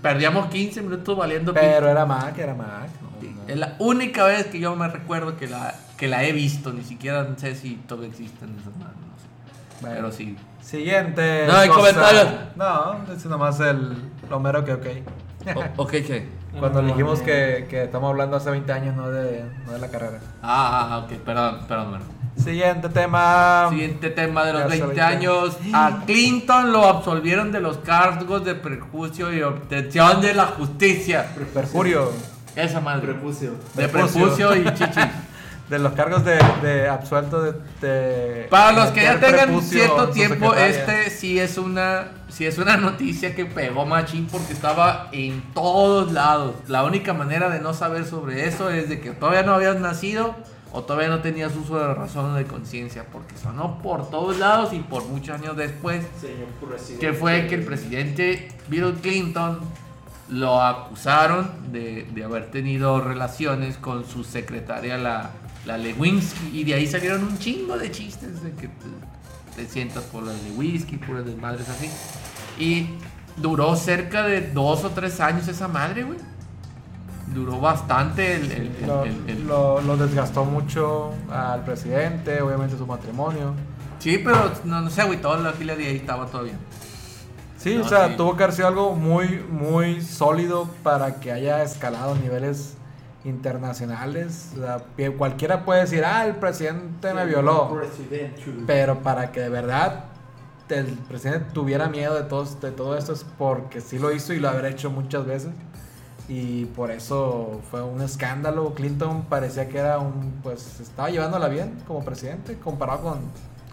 Perdíamos 15 minutos valiendo Pero era Mac, era Mac. no, pinche. no. Es la única vez que yo me recuerdo que la, que la he visto. Ni siquiera sé si todavía existen esas manos. No sé. Bueno. Pero sí. Siguiente. No hay comentarios. No, es nomás el Romero que ok. O- ok, ¿qué? Cuando No, dijimos no. que, que estamos hablando hace 20 años, no de, no de la carrera. Ah, ah, ok, perdón, perdón. perdón. Siguiente tema. Siguiente tema de los Ya se 20 20. años. A Clinton lo absolvieron de los cargos de perjuicio y obtención de la justicia. Perjurio. Esa madre. Prepucio. De Prepucio. prepucio y chichis. De los cargos de, de absuelto de, de- Para los que ya tengan cierto tiempo, este sí es una sí es una noticia que pegó machín porque estaba en todos lados. La única manera de no saber sobre eso es de que todavía no habías nacido o todavía no tenías uso de razón o de conciencia, porque sonó por todos lados y por muchos años después Señor que fue que el presidente Bill Clinton lo acusaron de, de haber tenido relaciones con su secretaria, la, la Lewinsky, y de ahí salieron un chingo de chistes de que te, sientas por la Lewinsky, puras desmadres así. Y duró cerca de dos o tres años esa madre, güey. Duró bastante el... el- el- Lo, el- lo- lo desgastó mucho al presidente, obviamente su matrimonio. Sí, pero no, no sé, güey, toda la fila de ahí estaba bien. Sí, No, o sea, sí. tuvo que haber sido algo muy, muy sólido para que haya escalado niveles internacionales. O sea, cualquiera puede decir, ah, el presidente me violó. Pero para que de verdad el presidente tuviera miedo de todo, de todo esto es porque sí lo hizo y lo habrá hecho muchas veces. Y por eso fue un escándalo. Clinton parecía que era un, pues estaba llevándola bien como presidente comparado con,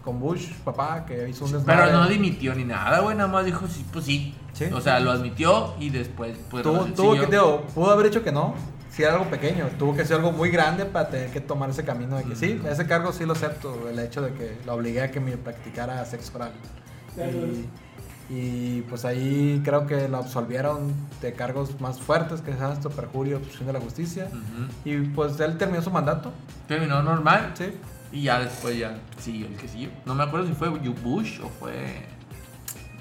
con Bush, papá, que hizo un desmadre. Pero no dimitió ni nada, güey, nada más dijo, sí, pues sí. Sí. O sea, lo admitió y después, pues, tuvo, tuvo que, digo, pudo haber hecho que no, si era algo pequeño, tuvo que ser algo muy grande para tener que tomar ese camino de que sí, ese cargo sí lo acepto, el hecho de que lo obligué a que me practicara sexo oral. Y, y, pues ahí creo que lo absolvieron de cargos más fuertes que es esto, perjurio, obstrucción de la justicia. Y pues él terminó su mandato, Terminó normal sí. y ya después ya siguió el que siguió. No me acuerdo si fue Bush o fue...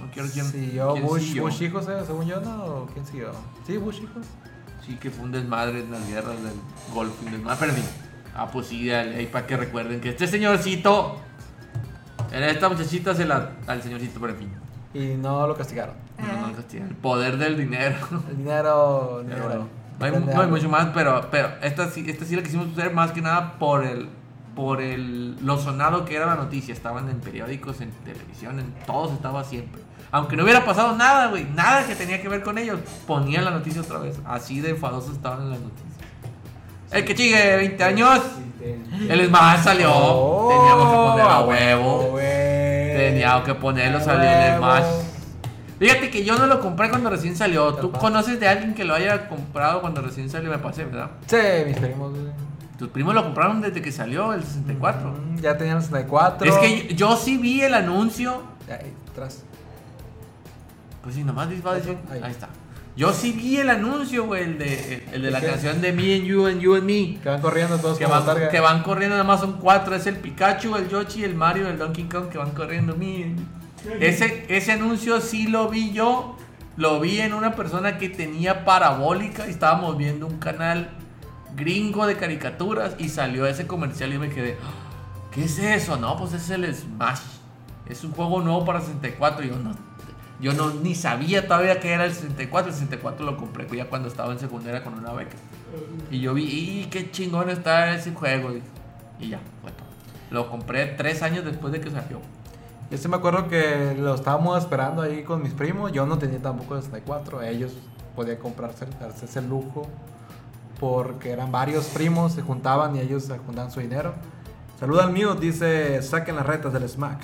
No quiero quién... Siguió quién Bush, siguió. Bush hijos, eh, según yo, ¿no? ¿O ¿Quién siguió? Sí, Bush hijos. Sí, que fue un desmadre en las guerras del Golfo y un desmadre. Pero en fin. Ah, pues sí, ahí para que recuerden que este señorcito... Esta muchachita se la... Al señorcito, pero en fin. Y no lo castigaron. No, no, castigan. el poder del dinero. El dinero, el Pero dinero. bueno, no hay, no mucho más, pero, pero esta, sí, esta sí la quisimos hacer más que nada por el por el lo sonado que era la noticia. Estaban en periódicos, en televisión, en todos estaba siempre. Aunque no hubiera pasado nada, güey, nada que tenía que ver con ellos, ponían la noticia otra vez. Así de enfadosos estaban en las noticias. El que sigue 20 años, el Smash salió. Oh, Teníamos que poner a huevo. güey. Teníamos que ponerlo, salió el. Smash. Fíjate que yo no lo compré cuando recién salió. ¿Tú conoces de alguien que lo haya comprado cuando recién salió? Me pasé, ¿verdad? Sí, mis primos, güey. Tus primos lo compraron desde que salió el 64. Mm, Ya tenían el 64. Es que yo, yo sí vi el anuncio. Ahí, atrás. Pues sí, nomás va a decir. Ahí. Ahí está. Yo sí vi el anuncio, güey, el de, el, el de la canción de Me and You and You and Me. Que van corriendo todos Que van, targa. que van corriendo, nada más son cuatro. Es el Pikachu, el Yoshi, el Mario, el Donkey Kong que van corriendo. Me. Ese, ese anuncio sí lo vi yo. Lo vi en una persona que tenía parabólica y estábamos viendo un canal gringo de caricaturas y salió ese comercial y me quedé, "Ah, ¿qué es eso? No, pues es el Smash. Es un juego nuevo para 64. Yo no, yo no ni sabía todavía que era el 64. El 64 lo compré ya cuando estaba en secundaria con una beca. Y yo vi, ¡y qué chingón está ese juego! Y ya, todo. Lo compré tres años después de que salió. Yo sí me acuerdo que lo estábamos esperando ahí con mis primos. Yo no tenía tampoco el 64. Ellos podían comprarse, ese lujo. Porque eran varios primos, se juntaban y ellos se juntaban su dinero. Saluda al mío, dice, saquen las retas del smack.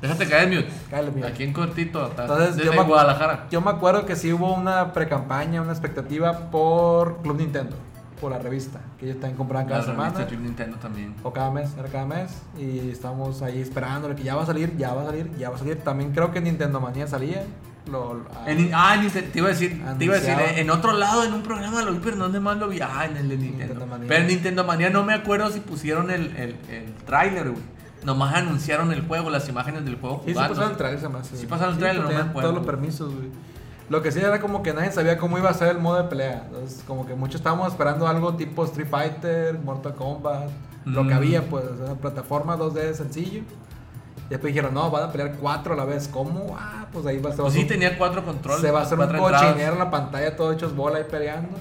Déjate caer, mute. Cállate, mute. Aquí en cortito, hasta- Entonces, desde yo me, Guadalajara. yo me acuerdo que sí hubo una pre-campaña, una expectativa por Club Nintendo, por la revista, que ellos también compraban cada La revista semana. Club Nintendo también. O cada mes, era cada mes. Y estamos ahí esperándole que ya va a salir, ya va a salir, ya va a salir. También creo que Nintendo Manía salía. Lo, ah, En- ah, te iba a decir, te iba a decir, Anunciaba. en otro lado, en un programa lo vi, pero ¿dónde más lo vi? Ah, en el de Nintendo. Nintendo Manía. Pero en Nintendo Manía no me acuerdo si pusieron el, el, el tráiler, güey. Nomás anunciaron el juego, las imágenes del juego Sí, sí jugando. pasaron el trailer, se me hace. Sí pasaron el trailer, pues no me tenían acuerdo. Todos los permisos, güey. Lo que sí era como que nadie sabía cómo iba a ser el modo de pelea. Entonces, como que muchos estábamos esperando algo tipo Street Fighter, Mortal Kombat, lo que Mm. había, pues, una plataforma 2D sencillo. Y después dijeron, no, van a pelear cuatro a la vez. ¿Cómo? Ah, pues ahí va a ser. Pues sí, tenía cuatro controles. Se va a hacer un cochinero en la pantalla, todo hechos bola ahí peleando.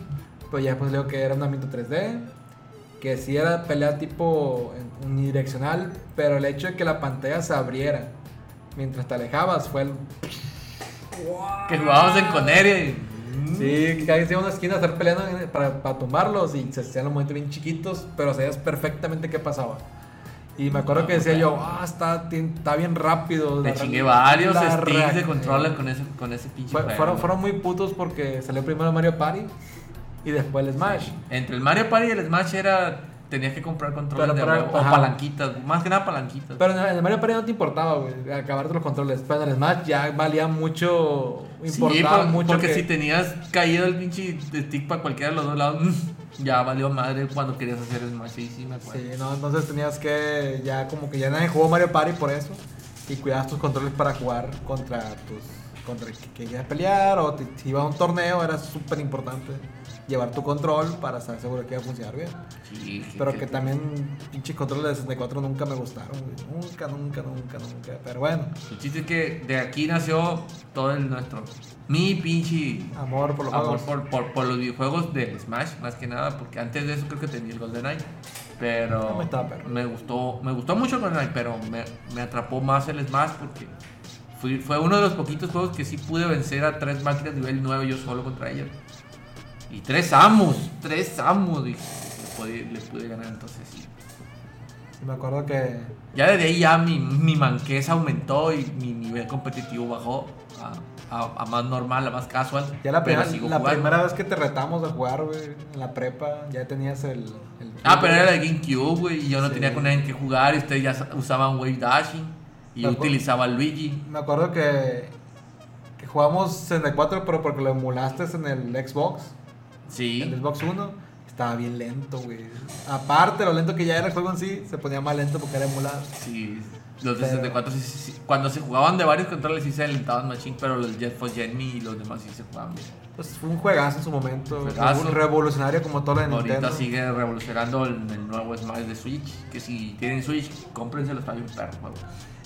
Pero ya después leo que era un ambiente 3D. Que sí era pelea tipo unidireccional. Pero el hecho de que la pantalla se abriera mientras te alejabas fue el. Que jugábamos en Coneria y... Sí, que cada vez iba a una esquina a estar peleando para, para tumbarlos y se hacían los momentos bien chiquitos, pero sabías perfectamente qué pasaba. Y me acuerdo que decía yo, ah, está, está bien rápido. Te chingué varios sticks de controller con ese, con ese pinche Fue- fueron, fueron muy putos porque salió primero Mario Party y después el Smash. Entre el Mario Party y el Smash era... Tenías que comprar controles Pero de para- huevo, o ajá. palanquitas, más que nada palanquitas. Pero en el Mario Party no te importaba, güey, acabarte los controles. Pero en el Smash ya valía mucho, importaba por- mucho. porque que- si tenías caído el pinche stick para cualquiera de los dos lados, ya valió madre cuando querías hacer el Smash. Sí, sí, me acuerdo. Sí, no, entonces tenías que ya como que ya nadie jugó Mario Party por eso y cuidabas tus controles para jugar contra tus contra el que querías pelear o te- si ibas a un torneo era súper importante llevar tu control para estar seguro que iba a funcionar bien. Sí, Pero sí. que también pinches controles de 64 nunca me gustaron, güey. Nunca, nunca, nunca, nunca. Pero bueno, El chiste es que de aquí nació todo el nuestro. Mi pinche amor por los amor juegos. por, por, por los videojuegos del Smash, más que nada, porque antes de eso creo que tenía el GoldenEye. Pero No, estaba perro. me gustó, me gustó mucho el GoldenEye, pero me, me atrapó más el Smash porque fui- fue uno de los poquitos juegos que sí pude vencer a tres máquinas nivel 9 yo solo contra ellas. Y tres amos, tres amos, dije, le pude, ganar entonces sí. Me acuerdo que Ya desde ahí ya mi, mi manqueza aumentó y mi nivel competitivo bajó a, a- a más normal, a más casual. ya la, pero primera, la primera vez que te retamos a jugar, güey, en la prepa, ya tenías el... el Ah, pero era de GameCube, güey, y yo no Sí. tenía con nadie que jugar y ustedes ya sa- usaban Wave Dashing y yo utilizaba el Luigi. Me acuerdo que, que jugamos 64, pero porque lo emulaste en el Xbox, el Sí. Xbox 1, estaba bien lento, güey. Aparte, lo lento que ya era el juego en sí, se ponía más lento porque era emulado. Sí. Los de Pero- 64 sí, sí, sí. Cuando se jugaban de varios controles sí se alentaban machine, pero los Jet Force y los demás sí se jugaban bien. Pues fue un juegazo en su momento, revo- revolucionario como todo lo de Ahorita Nintendo. sigue revolucionando el, el nuevo Smash de Switch, que si tienen Switch, cómprenselo, está bien perro el juego.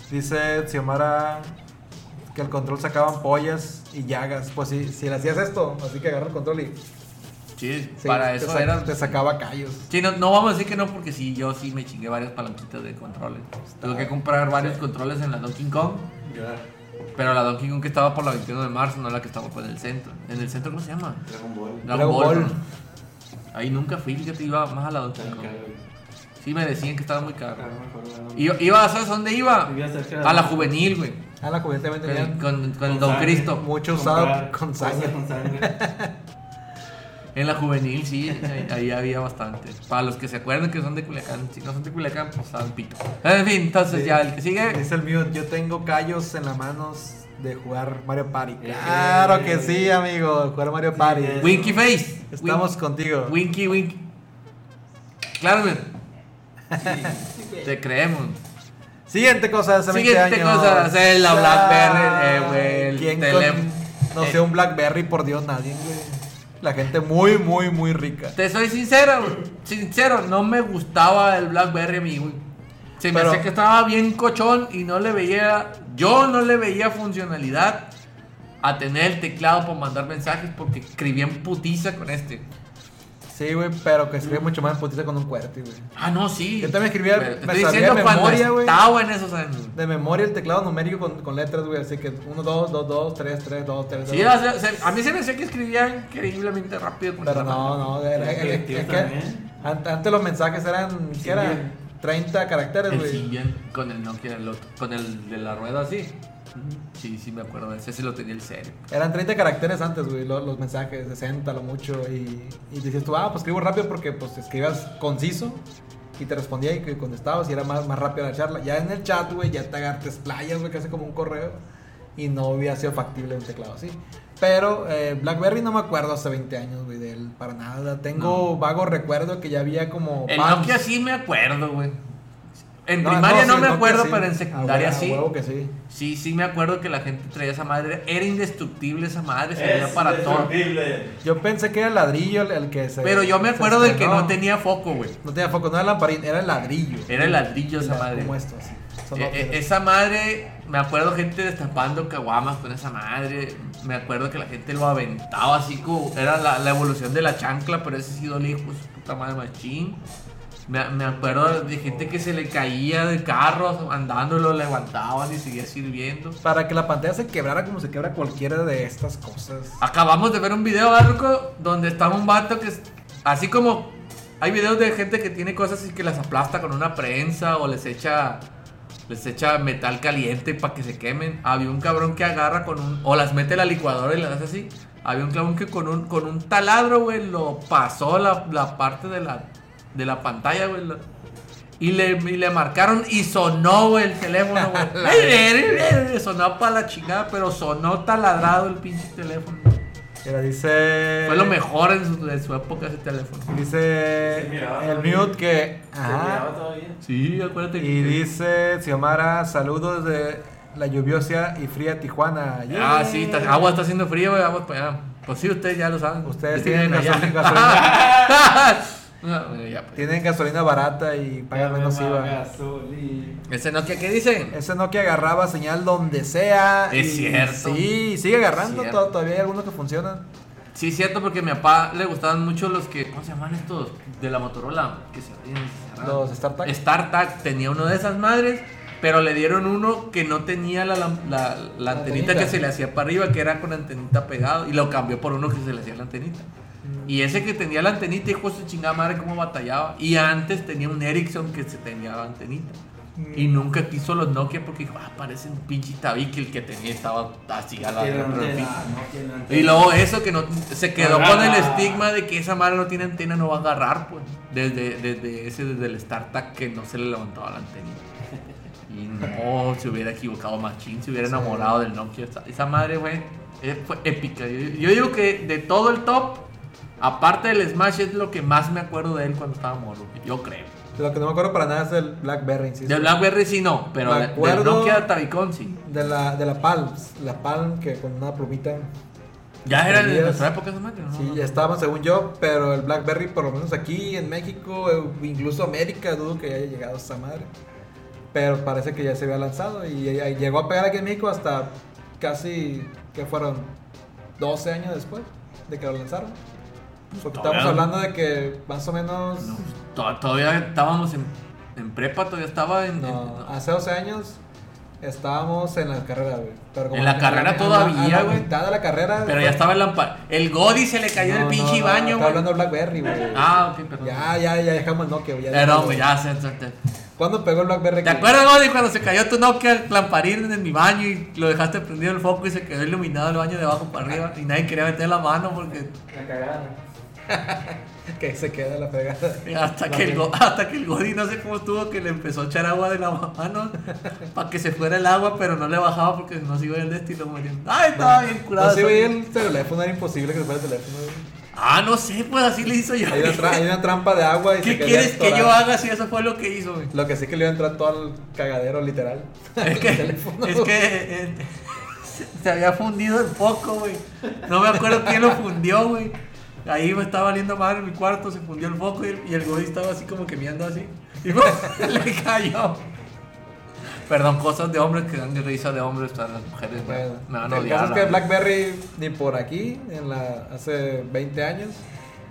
Dice Xiomara que el control sacaban pollas y llagas. Pues si, si le hacías esto, así que agarra el control y Sí, sí, para te eso era... te sacaba callos. Sí, no, no vamos a decir que no, porque sí, yo sí me chingué varias palanquitas de controles. Tuve que comprar varios controles en la Donkey Kong, Ya, pero la Donkey Kong que estaba por la 21 de marzo, no la que estaba por el centro. ¿En el centro cómo se llama? Dragon Ball. Dragon Ball. Ahí nunca fui, fíjate, iba más a la Donkey Kong. Sí, me decían que estaba muy caro. Ah. Iba, iba, ¿sabes dónde iba? A la juvenil, güey. Ah, la comunidad también Con, con- con el Con Don sangre. Cristo. mucho usado con sangre. con sangre. En la juvenil, sí, ahí, ahí había bastante. Para los que se acuerdan que son de Culiacán, si no son de Culiacán, pues saben pito. En fin, entonces Sí. ya el que sigue. Dice el mío, yo tengo callos en las manos de jugar Mario Party. Eh. Claro que sí, amigo, jugar Mario Party. eh. Winky Face. Estamos contigo. Win- Winky, Winky. Claro, güey, Sí, güey. te creemos. Siguiente cosa de hace 20 Siguiente años. cosa, la Blackberry, eh, güey, el ¿Quién tele- con- No eh. sé, un Blackberry, por Dios, nadie, güey. La gente muy, muy, muy rica. Te soy sincero. Sincero, no me gustaba el Blackberry a mí, güey. Se me Pero- hacía que estaba bien cochón y no le veía. Yo no le veía funcionalidad a tener el teclado para mandar mensajes porque escribía en putiza con este. Sí, güey, pero que escribe mucho más en putiza con un QWERTY, güey. Ah, no, sí. Yo también escribía- me estoy diciendo de memoria, güey. estaba en esos años. De memoria el teclado numérico con, con letras, güey. Así que 1, 2, 2, 2, 3, 3, 2, 3, 2. Sí, o sea, se- a mí se me hacía que escribía increíblemente rápido. con Pero no, mano. no, era, era- es que antes los mensajes eran, ¿qué eran? Symbian. 30 caracteres, güey. Con el Nokia, el otro, con el de la rueda así. Sí, sí me acuerdo ese, ese lo tenía el serio. Eran 30 caracteres antes, güey, los, los mensajes, 60 lo mucho. Y, y decías tú, ah, pues escribo rápido porque pues escribas conciso. Y te respondía y que contestabas y era más, más rápida la charla. Ya en el chat, güey, ya te agartes playas, güey, casi como un correo. Y no hubiera sido factible un teclado así. Pero eh, BlackBerry no me acuerdo hace 20 años, güey, de él, para nada. Tengo vago recuerdo que ya había como... El. Nokia sí me acuerdo, güey. En No, primaria no, me acuerdo, sí. pero en secundaria huevo, a sí. huevo que sí. Sí, sí me acuerdo que la gente traía esa madre. Era indestructible esa madre, servía Es para todo. indestructible. Yo pensé que era el ladrillo el, el que se... Pero yo me acuerdo del que no tenía foco, güey. No tenía foco, no era lamparín, era el ladrillo. Era el ladrillo esa madre. Como esto, así. Eh, eh, esa madre, me acuerdo gente destapando caguamas con esa madre. Me acuerdo que la gente lo aventaba así como. Era la, la evolución de la chancla, pero ese sí dolía, pues puta madre machín. Me, me acuerdo de gente que se le caía de carros andando, lo levantaban y seguía sirviendo. Para que la pantalla se quebrara como se quebra cualquiera de estas cosas. Acabamos de ver un video, Barroco, donde estaba un vato que es así como hay videos de gente que tiene cosas y que las aplasta con una prensa o les echa les echa metal caliente para que se quemen. Había un cabrón que agarra con un o las mete a la licuadora y las hace así. Había un cabrón que con un con un taladro, güey, lo pasó la, la parte de la de la pantalla, güey. Y le, y le marcaron y sonó, güey, el teléfono, güey. sonó para la chingada, pero sonó taladrado el pinche teléfono. Mira, dice. Fue lo mejor en su, en su época ese teléfono. Dice el todavía. mute que. Se miraba Ajá. todavía. Sí, acuérdate. Y dice Xiomara, saludos de la lluviosa y fría Tijuana. Ah, sí, está- agua está haciendo frío, güey, vamos para allá. Pues sí, ustedes ya lo saben. Ustedes Ya tienen allá. No, bueno, ya, pues. tienen gasolina barata y pagan menos IVA. gasolina. ¿Ese Nokia qué dicen? Ese Nokia agarraba señal donde sea. Es y cierto. Sí, sigue agarrando. Todavía hay algunos que funcionan. Sí, es cierto, porque a mi papá le gustaban mucho los que. ¿Cómo se llaman estos? De la Motorola. Que se. Los StarTAC. StarTAC tenía uno de esas madres, pero le dieron uno que no tenía la, lam- la, la antenita antenita. que se le hacía para arriba, que era con antenita pegado, y lo cambió por uno que se le hacía la antenita. Y ese que tenía la antenita, hijo de su chingada madre, cómo batallaba. Y antes tenía un Ericsson que se tenía la antenita. Y nunca quiso los Nokia porque dijo, ah, parece un pinche tabique el que tenía, estaba así a la tiene antena. y luego eso que no se quedó Ah. con el estigma de que esa madre no tiene antena, no va a agarrar, pues. Desde, desde ese, desde el StarTAC que no se le levantaba la antena. Y no, se hubiera equivocado machín, se hubiera enamorado del Nokia. Esa, esa madre, güey, eh, fue épica. Yo, yo digo que de todo el top, aparte del Smash, es lo que más me acuerdo de él cuando estaba morro. Yo creo. Lo que no me acuerdo para nada es del Blackberry, insisto. De BlackBerry sí no, pero Me de- del acuerdo- Nokia Tabicón sí. De la, de la Palm. La Palm que con una plumita. Ya era de nuestra época ¿no? Sí, ya estaban según yo, pero el BlackBerry, por lo menos aquí en México, eh, incluso América, dudo que haya llegado a esa madre. Pero parece que ya se había lanzado y ya llegó a pegar aquí en México hasta casi, que fueron 12 años después de que lo lanzaron. Porque estamos Todavía- hablando de que más o menos, No, to- todavía estábamos en, en prepa, todavía estaba en. no, en- hace 12 años estábamos en la carrera, güey. Pero como En la carrera todavía, güey. mitad de la carrera. pero ya estaba el lampa. El Godi se le cayó No, el pinche no, no, baño, Estaba güey. hablando de BlackBerry, güey. Ah, ok, perdón. Ya, ya, ya dejamos el Nokia, güey. ya Perdón, güey, ya sé. ¿Cuándo pegó el Blackberry? ¿Te acuerdas, Godi, cuando se cayó tu Nokia el lamparín en mi baño y lo dejaste prendido el foco y se quedó iluminado el baño de abajo para arriba y nadie quería meter la mano porque. La cagada. Que se queda la pegada. Hasta que, el, hasta que el Godi no sé cómo estuvo que le empezó a echar agua de la mano para que se fuera el agua, pero no le bajaba porque no se iba el destino. Ay, estaba bien curado. No, esa veía el teléfono, era imposible que se fuera el teléfono. Ah, no sé, pues así le hizo yo. Hay una, tra- hay una trampa de agua y se ¿Qué quieres que yo haga si eso fue lo que hizo, güey? Lo que sí que le iba a entrar todo al cagadero, literal. Es que, teléfono. es que eh, se- se había fundido el foco, güey. No me acuerdo quién lo fundió, güey. Ahí me estaba valiendo madre en mi cuarto, se fundió el foco y el, y el estaba así como que mirando así. Y le cayó. Perdón, cosas de hombres que dan de risa de hombres a las mujeres. Bueno, me van a el caso es que. BlackBerry ni por aquí, en la, hace 20 años,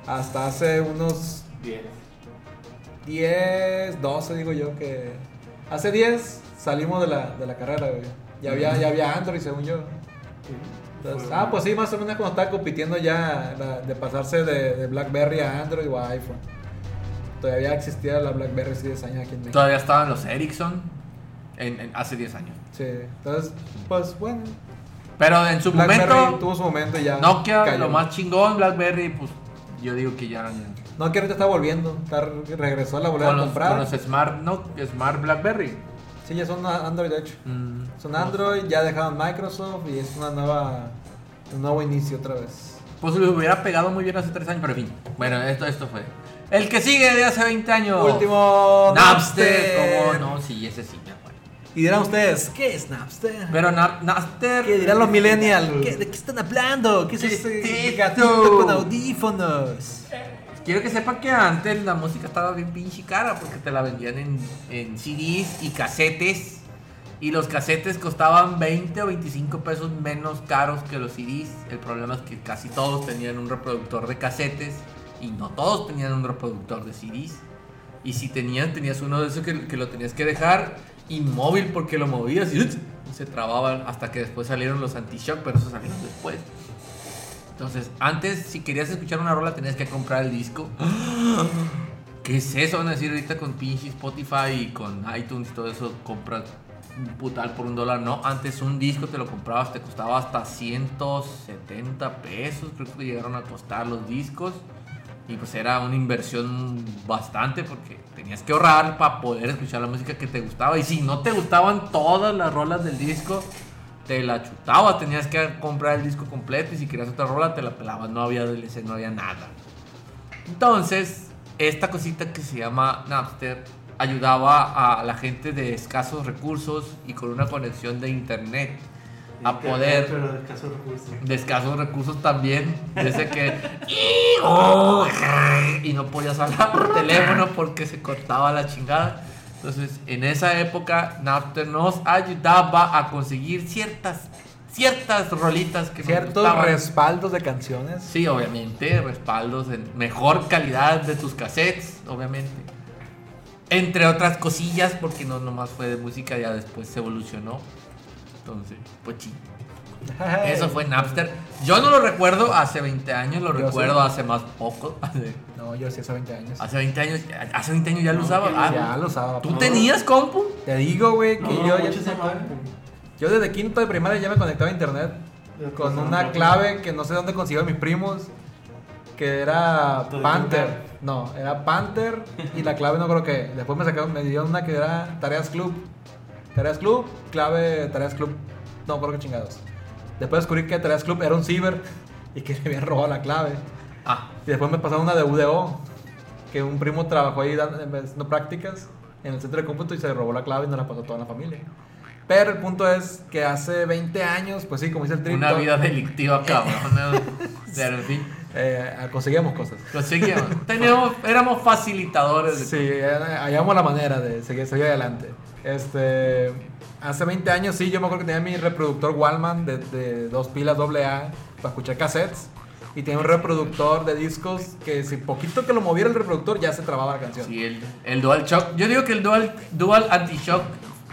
hasta hace unos Bien. 10, 12 digo yo que... Hace 10 salimos de la, de la carrera, güey. Ya había, ya había Android, según yo. Entonces, ah, pues sí, más o menos cuando estaba compitiendo ya la- de pasarse de, de BlackBerry a Android o a iPhone. Todavía existía la BlackBerry hace 10 años aquí en México. Todavía estaban los Ericsson en, en- hace 10 años. Sí, entonces, pues bueno. Pero en su BlackBerry momento, tuvo su momento y ya. Nokia, cayó. lo más chingón, BlackBerry, pues yo digo que ya. Nokia ahorita está volviendo. Está, regresó a la volver a comprar. con los Smart, no, Smart BlackBerry. Sí, ya son Android de hecho. Mm. Son Android, ya dejaron Microsoft y es una nueva. Un nuevo inicio otra vez. Pues le hubiera pegado muy bien hace 3 años, pero en fin. Bueno, esto, esto fue. El que sigue de hace 20 años. Último. Napster. ¿Cómo no? Sí, ese sí, me acuerdo. Y dirán ustedes, ¿qué es Napster? Pero Nap- Napster. ¿Qué dirán los millennials? ¿Qué- ¿De qué están hablando? ¿Qué es ¿Qué ese es gatito con audífonos? Quiero que sepan que antes la música estaba bien pinche cara porque te la vendían en, en CDs y casetes. Y los casetes costaban 20 o 25 pesos menos caros que los CDs. El problema es que casi todos tenían un reproductor de casetes y no todos tenían un reproductor de CDs. Y si tenían, tenías uno de esos que, lo tenías que dejar inmóvil porque lo movías y se trababan hasta que después salieron los anti-shock, pero eso salieron después. Entonces, antes, si querías escuchar una rola, tenías que comprar el disco. ¿Qué es eso? Van a decir ahorita con pinche Spotify y con iTunes y todo eso, compras un putal por un dólar. No, antes un disco te lo comprabas, te costaba hasta 170 pesos, creo que llegaron a costar los discos. Y pues era una inversión bastante porque tenías que ahorrar para poder escuchar la música que te gustaba. Y si no te gustaban todas las rolas del disco, te la chutaba. Tenías que comprar el disco completo y si querías otra rola te la pelabas. No había DLC, no había nada. Entonces, esta cosita que se llama Napster ayudaba a la gente de escasos recursos y con una conexión de internet a Internet, poder Pero de escasos recursos. de escasos recursos también. Desde que. Y no podías hablar por teléfono porque se cortaba la chingada. Entonces, en esa época, Napster nos ayudaba a conseguir ciertas, ciertas rolitas que nos Ciertos gustaban. respaldos de canciones. Sí, obviamente, respaldos en mejor calidad de tus cassettes, obviamente. Entre otras cosillas, porque no nomás fue de música, ya después se evolucionó. Entonces, pues sí. Eso fue Napster. Yo no lo recuerdo hace 20 años, lo Yo recuerdo sí. hace más poco. Hace, No, yo sí hace 20 años. hace 20 años, hace 20 años ya lo No, usaba. que Ah, ya lo usaba. ¿Tú no. tenías compu? Te digo, güey, que No, yo, ya- yo desde quinto de primaria ya me conectaba a internet con una clave que no sé dónde consiguió mis primos, que era Panther. No, era Panther y la clave no creo que. Después me sacaron, me dieron una que era Tareas Club. Tareas Club, clave Tareas Club. No, creo que chingados. Después descubrí que Tareas Club era un ciber y que le habían robado la clave. Ah, Y después me pasaron una de UDO, que un primo trabajó ahí haciendo prácticas en el centro de cómputo y se robó la clave y nos la pasó toda la familia. Pero el punto es que hace 20 años, pues sí, como dice el trip, una vida delictiva, cabrón. Pero en fin, eh, conseguíamos cosas. conseguíamos. Teníamos, éramos facilitadores. de Sí, hallamos la manera de seguir, seguir adelante. Este, hace 20 años sí, yo me acuerdo que tenía mi reproductor Wallman de, de dos pilas AA para escuchar cassettes. Y tenía un reproductor de discos que si poquito que lo moviera el reproductor ya se trababa la canción. Sí, el, el Dual Shock. Yo digo que el Dual, Dual Anti-Shock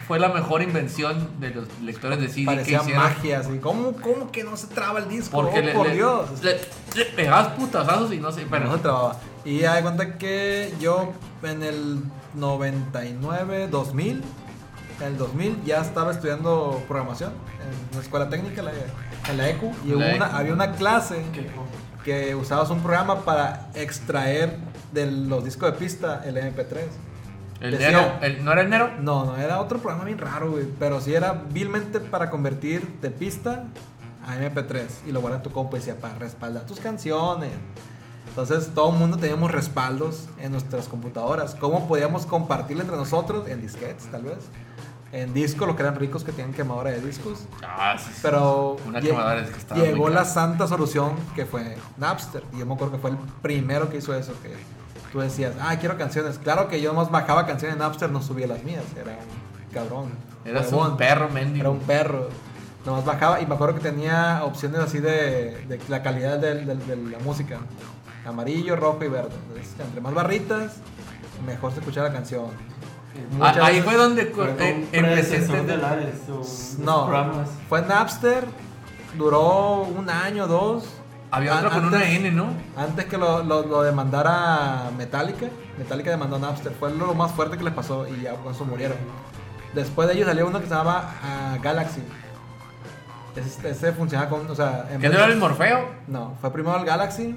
fue la mejor invención de los lectores de CD Parecía que hicieron. magia, así. ¿Cómo, ¿Cómo que no se traba el disco? Porque Oh, le, por le- Dios. le- le pegabas putazazos y no sé, Pero no se trababa. Y de cuenta que yo en el 99, 2000, en el 2000 ya estaba estudiando programación en una escuela técnica, la- en la ECU. Y La una- ECU. había una clase Que- que usabas un programa para extraer de los discos de pista el MP3. El Decía- Nero, el- ¿no era el Nero? No, no, era otro programa bien raro, güey. Pero sí era vilmente para convertir de pista a MP3 y lo guardar en tu compu y decía para respaldar tus canciones. Entonces todo el mundo teníamos respaldos en nuestras computadoras. ¿Cómo podíamos compartirlo entre nosotros? En disquetes, tal vez. En discos, los que eran ricos que tenían quemadora de discos. Ah, sí, sí. Pero Una lle- quemadora es que estaba llegó la santa solución que fue Napster. Y yo me acuerdo que fue el primero que hizo eso. Que tú decías, ah, quiero canciones. Claro que yo nomás bajaba canciones en Napster, no subía las mías. Era un cabrón. Huevón. un perro mendigo. Era un perro. Nomás bajaba y me acuerdo que tenía opciones así de, de la calidad de, la música. Amarillo, rojo y verde. Entonces, entre más barritas, mejor se escucha la canción. Ah, muchas ahí fue donde eh, empecé a de No, programas. fue Napster, duró un año, dos. Había otro con una N, ¿no? Antes que lo, lo, lo demandara Metallica, Metallica demandó a Napster, fue lo más fuerte que les pasó y ya con eso murieron. Después de ellos salió uno que se llamaba ah, Galaxy. Ese, ese funcionaba con, o sea, en ¿Que no era el Morfeo? No, fue primero el Galaxy,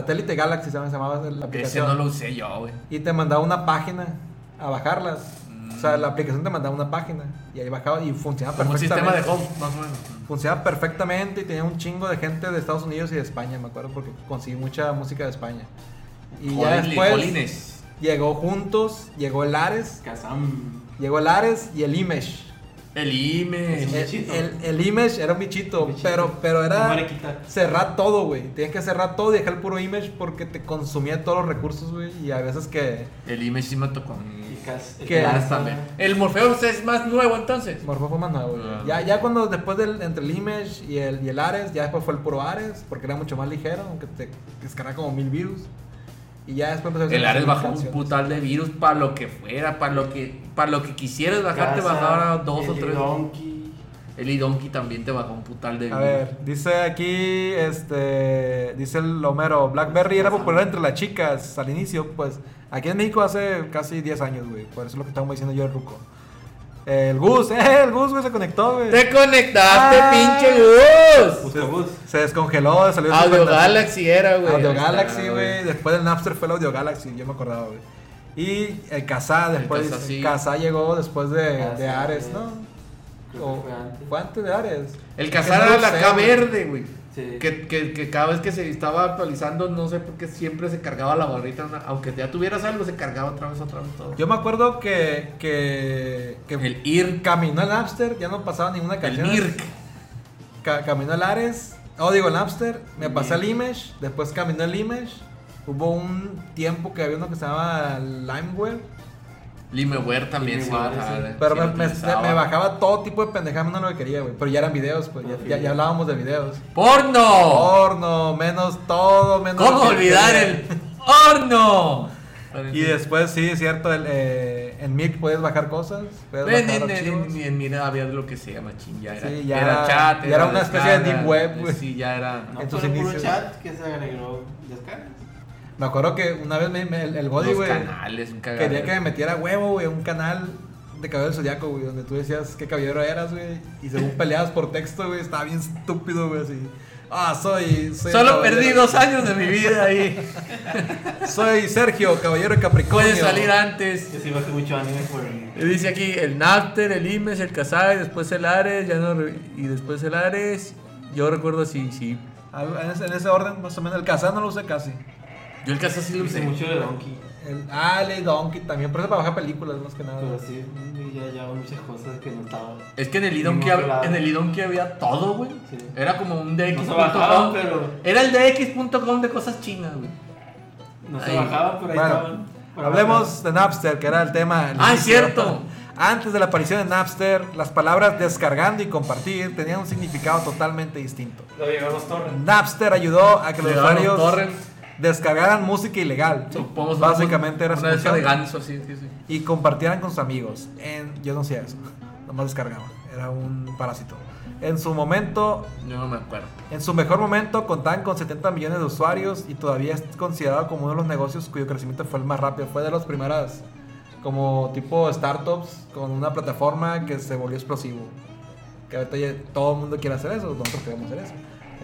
Satélite Galaxy se llamaba la Ese aplicación. no lo usé yo, güey. Y te mandaba una página a bajarlas. O sea, Mm. la aplicación te mandaba una página y ahí bajaba y funcionaba Como un perfectamente. sistema de home, más o menos. Funcionaba perfectamente y tenía un chingo de gente de Estados Unidos y de España, me acuerdo, porque conseguí mucha música de España. Y ya después Jolines. llegó juntos, llegó el Ares, Kazam. llegó el Ares y el Image. El. Un El, el- el Image era un bichito, pero, pero era cerrar todo, güey. Tenías que cerrar todo y dejar el puro Image porque te consumía todos los recursos, güey. Y a veces que El IME sí me tocó. Y Kaz- el Morfeo es más nuevo entonces. Morfo fue más nuevo, güey. Ah. Ya, ya cuando después del, entre el Image y el, y el Ares, ya después fue el puro Ares, porque era mucho más ligero, aunque te descarga como mil virus. Y ya después empezó a El Ares bajó un putal de virus para lo que fuera, para lo que, para lo que quisieras bajar, te bajaba dos o el tres. Donkey. El iDonkey también te bajó un putal de A virus. ver, dice aquí, este, dice el Homero, BlackBerry era popular entre las chicas al inicio, pues aquí en México hace casi 10 años, güey, por eso es lo que estamos diciendo yo el Ruco. El Gus, eh, el Gus, güey, se conectó, güey. Te conectaste, Ah. pinche Gus. Buscabus. Se descongeló, salió Audio. Galaxy era, güey. Audio está, Galaxy, güey. Después del Napster fue el Audio Galaxy, yo me acordaba, güey. Y el Kazaa, después. Sí. Kazaa llegó después de, Kazaa, de Ares. ¿no? Creo O- que fue antes. fue antes de Ares. El no era la K verde, güey. Sí. Que, que, que cada vez que se estaba actualizando, no sé por qué siempre se cargaba la barrita. Aunque ya tuvieras algo, se cargaba otra vez, otra vez todo. Yo me acuerdo que. que, que El IRC. caminó el Napster, ya no pasaba ninguna El canción. IRC. Ca- caminó el Ares. Oh, digo, el Napster. Me El pasé el IRC. Image. Después caminó el Image. Hubo un tiempo que había uno que se llamaba LimeWare. Limeware también se Limeware, bajaba, sí. eh, Pero sí me, me- me bajaba todo tipo de pendejadas, menos lo que quería, güey. Pero ya eran videos, pues. Ya, ya- ya hablábamos de videos. ¡Porno! Porno, menos todo, menos. ¿Cómo olvidar el porno? Y después, sí, es cierto, el, eh, en Mic puedes bajar cosas. Puedes Ven, bajar en, en, en- en Mira había lo que se llama ching, ya era, Sí, ya era era- chat, ya era una especie de descarga, deep web, güey. Sí, ya era. No, en sus inicios. chat que se agregó descargas. Me acuerdo que una vez me, me- el, el los güey, canales, un cagadero. quería que me metiera huevo, güey, a un canal de Caballero del Zodiaco, güey, donde tú decías qué caballero eras, güey, y según peleabas por texto, güey, estaba bien estúpido, güey, así. Ah, soy. soy Solo perdí dos años de mi vida ahí. Soy Sergio, caballero de Capricornio. Puedes salir antes. Yo sí bajé mucho anime por el. Dice aquí el Napster, el Imes, el Kazaa, y después el Ares, ya no, y después el Ares. Yo recuerdo así, sí. En ese, en ese orden, más o menos. El Kazaa no lo usé casi. Yo el Kazaa sí lo Hice usé. mucho de Donkey. El Ale, Donkey también, pero eso para bajar películas, más que nada. Pero sí, ya llevaba muchas cosas que no estaban. Es que en el claro. en el Idonkey había todo, güey. Sí. Era como un No DX.com. bajaban, pero. Era el DX.com de cosas chinas, güey. No se Ahí. bajaban, pero ahí Bueno, estaban. Hablemos de Napster, que era el tema. al Ah, es cierto. Antes de la aparición de Napster, las palabras descargando y compartir tenían un significado totalmente distinto. Lo llegaron los torrents. Napster ayudó a que los usuarios. Descargaran música ilegal. Supongamos Básicamente era una de ganso, sí, sí, sí. y compartieran con sus amigos. En, yo no hacía eso, nomás descargaba. Era un parásito. En su momento, Yo no me acuerdo. en su mejor momento, contaban con 70 millones de usuarios y todavía es considerado como uno de los negocios cuyo crecimiento fue el más rápido. Fue de las primeras, como tipo startups, con una plataforma que se volvió explosivo. Que ahorita ya todo el mundo quiere hacer eso, nosotros queremos hacer eso.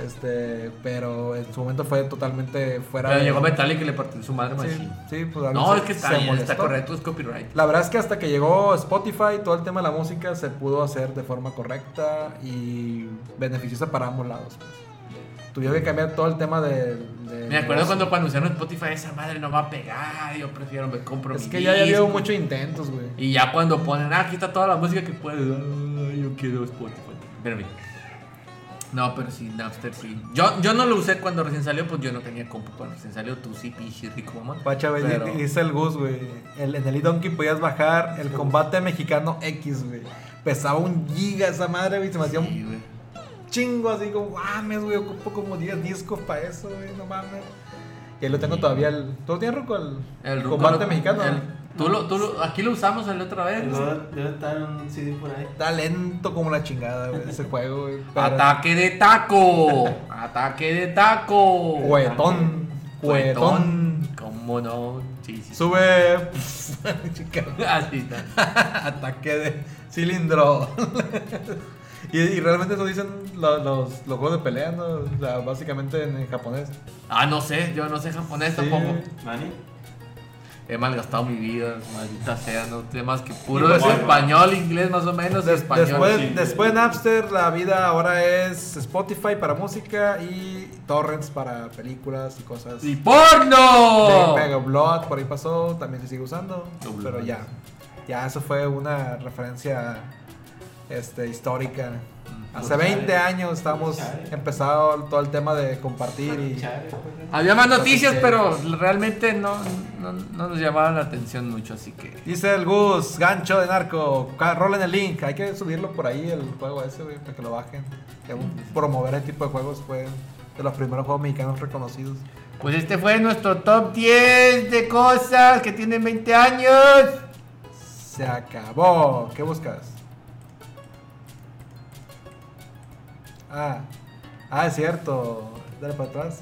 Este, pero en su momento fue totalmente fuera Pero de- llegó Metallica y le partió su madre Sí, sí, pues No, se- es que está bien, está correcto, es copyright. La verdad es que hasta que llegó Spotify, todo el tema de la música se pudo hacer de forma correcta y beneficiosa para ambos lados. pues. Tuvieron que cambiar todo el tema de. de- Me acuerdo cuando, cuando anunciaron Spotify, esa madre no va a pegar, yo prefiero me compro Es mi que ya había disco. muchos intentos, güey. Y ya cuando ponen, ah, aquí está toda la música que puedes, ay, yo quiero Spotify. Pero bien. No, pero sí, Napster sí. Yo, yo no lo usé cuando recién salió, pues yo no tenía compu cuando recién salió. Tú sí, pinche rico, mamá. Pacha, güey, Pero- dice el Gus, güey. El, en el e-Donkey podías bajar el combate mexicano X, güey. Pesaba un giga esa madre, güey. Se me hacía un chingo así como, mames, güey. Ocupo como 10 discos para eso, güey. No mames. Y ahí lo tengo todavía. El, ¿Tú tienes, Ruco? El, combate lo- mexicano. el- tú lo, tú lo- aquí lo usamos la otra vez. Debe estar un CD por ahí. Está lento como la chingada, güey, ese juego, güey. Pero- Ataque de taco. Ataque de taco. Juguetón. Juguetón. ¿Cómo no? Sí, sí. Sube. Chica. Así está. Ataque de cilindro. y, y realmente eso dicen lo- los, los juegos de pelea, ¿no? O sea, básicamente en, en japonés. Ah, no sé, yo no sé japonés Sí. tampoco. Manny. He malgastado mi vida, maldita sea, no más que puro pues, español, inglés más o menos, español. después, sí. después de Napster, la vida ahora es Spotify para música y torrents para películas y cosas. ¡Y porno! Mega Blood por ahí pasó, también se sigue usando, pero ya, ya eso fue una referencia este, histórica. Hace Pues, 20 chale. años estamos empezado todo el tema de compartir y. Había más noticias, pero realmente no, no, no nos llamaban la atención mucho, así que... dice el Gus, gancho de narco, rolen el link, hay que subirlo por ahí el juego ese, güey, para que lo bajen. Que promover ese tipo de juegos fue de los primeros juegos mexicanos reconocidos. Pues este fue nuestro top 10 de cosas que tienen 20 años. Se acabó. ¿Qué buscas? Ah, ah, es cierto. Dale para atrás.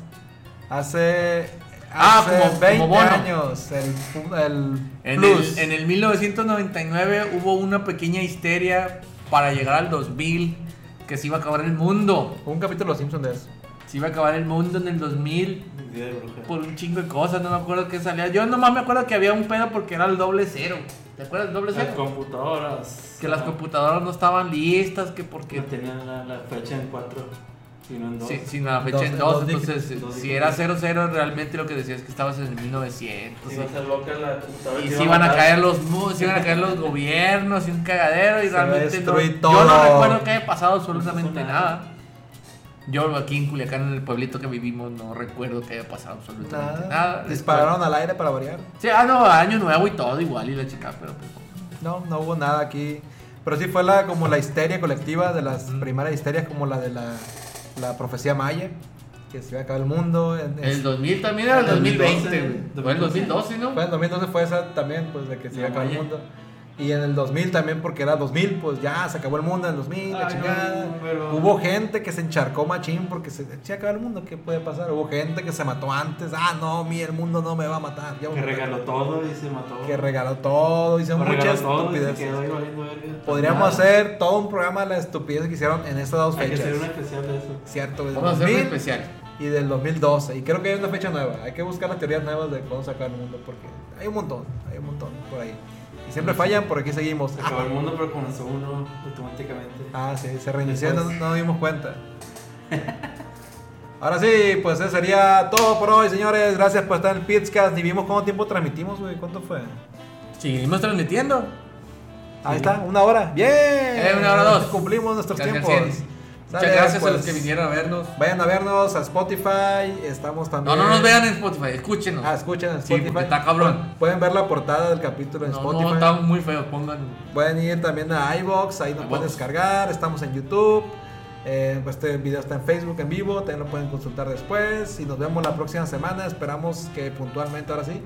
Hace, Ah, hace como- como 20 bono. años el, el En plus. el, en el 1999 hubo una pequeña histeria para llegar al 2000, que se iba a acabar el mundo. Un capítulo de Los Simpsons de eso. Se iba a acabar el mundo en el 2000 Día de brujas. por un chingo de cosas, no me acuerdo qué salía. Yo nomás me acuerdo que había un pedo porque era el doble cero. ¿Te acuerdas del doble Las cero? computadoras. Que las computadoras no estaban listas, que Que porque... tenían la, la fecha en 4 y no en 2. Sí, sin la fecha Dos- en dos 2, dígitos, entonces dos si era 00 realmente lo que decías es que estabas en el 1900. Iba a ser loca la computadora. Y se iba iban a caer los se iban a caer los gobiernos y un cagadero y Se realmente no, destruir yo no todo. recuerdo que haya pasado absolutamente No nada. nada. Yo aquí en Culiacán, en el pueblito que vivimos, no recuerdo que haya pasado absolutamente Nada. nada. Dispararon al aire para variar. Sí, ah, no, año nuevo y todo igual y la chica, pero pues, No, no hubo nada aquí. Pero sí fue la, como la histeria colectiva de las Ujú. primeras histerias, como la de la, la profecía maya, que se iba a acabar el mundo. En- el 2000 también era el El 2020, 2012, güey. Fue el 2012, ¿no? Fue en 2012 fue esa también, pues de que se iba a acabar el mundo. Y en el 2000 también, porque era 2000, pues ya se acabó el mundo en el 2000, la no, chingada. pero- Hubo gente que se encharcó machín porque se, se acabó el mundo, ¿qué puede pasar? Hubo gente que se mató antes, ah, no, mi, el mundo no me va a matar. ya Que a matar". regaló todo y se mató. Que regaló todo, muchas y se estupideces. quedó valiendo verga. Podríamos Nada. hacer todo un programa de las estupideces que hicieron en estas dos Hay que fechas. hacer una especial de eso. Cierto, Vamos a hacer un 2000 especial. y del 2012. Y creo que hay una fecha nueva. Hay que buscar las teorías nuevas de cuándo sacar el mundo porque hay un montón, hay un montón por ahí. Y siempre fallan, por aquí seguimos. Se acabó el mundo, pero comenzó uno automáticamente. Ah, sí, se reinició y no, no nos dimos cuenta. Ahora sí, pues eso sería todo por hoy, señores. Gracias por estar en el Pitscast. Ni vimos cuánto tiempo transmitimos, güey. ¿Cuánto fue? Seguimos transmitiendo. Ahí está, una hora. ¡Bien! Eh, una hora dos. Cumplimos nuestros tiempos. gracias. Muchas gracias a pues, los que vinieron a vernos. Vayan a vernos a Spotify. Estamos No, también. no nos vean en Spotify, escúchenos. Ah, escuchen en Spotify. está cabrón. Pueden ver la portada del capítulo en no, Spotify. no, está muy feo, pongan. Pueden ir también a iBox, ahí nos pueden descargar. Estamos en YouTube. Eh, pues este video está en Facebook en vivo, también lo pueden consultar después. Y nos vemos la próxima semana. Esperamos que puntualmente, ahora sí,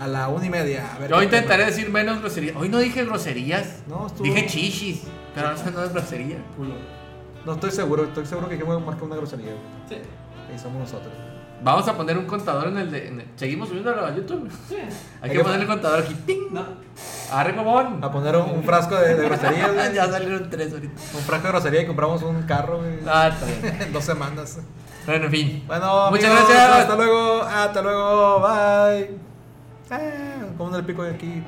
a la una y media. A ver Yo intentaré tema. decir menos groserías. Hoy no dije groserías. No, estuvo- Dije chichis. Pero eso no es grosería. Culo. No estoy seguro, estoy seguro que dijimos más que una grosería. Sí. Y somos nosotros. Vamos a poner un contador en el de. en el- Seguimos subiendo a YouTube. Sí. Hay Hay que que poner el contador aquí. ¡Ting! No. Arre, mamón. A poner un, un frasco de, de grosería, güey. ya salieron tres ahorita. Un frasco de grosería y compramos un carro, güey. Ah, está bien. En dos semanas. Bueno, en fin. Bueno, Muchas amigos, gracias. Hasta luego. Hasta luego. Bye. Ah, como en el pico de aquí.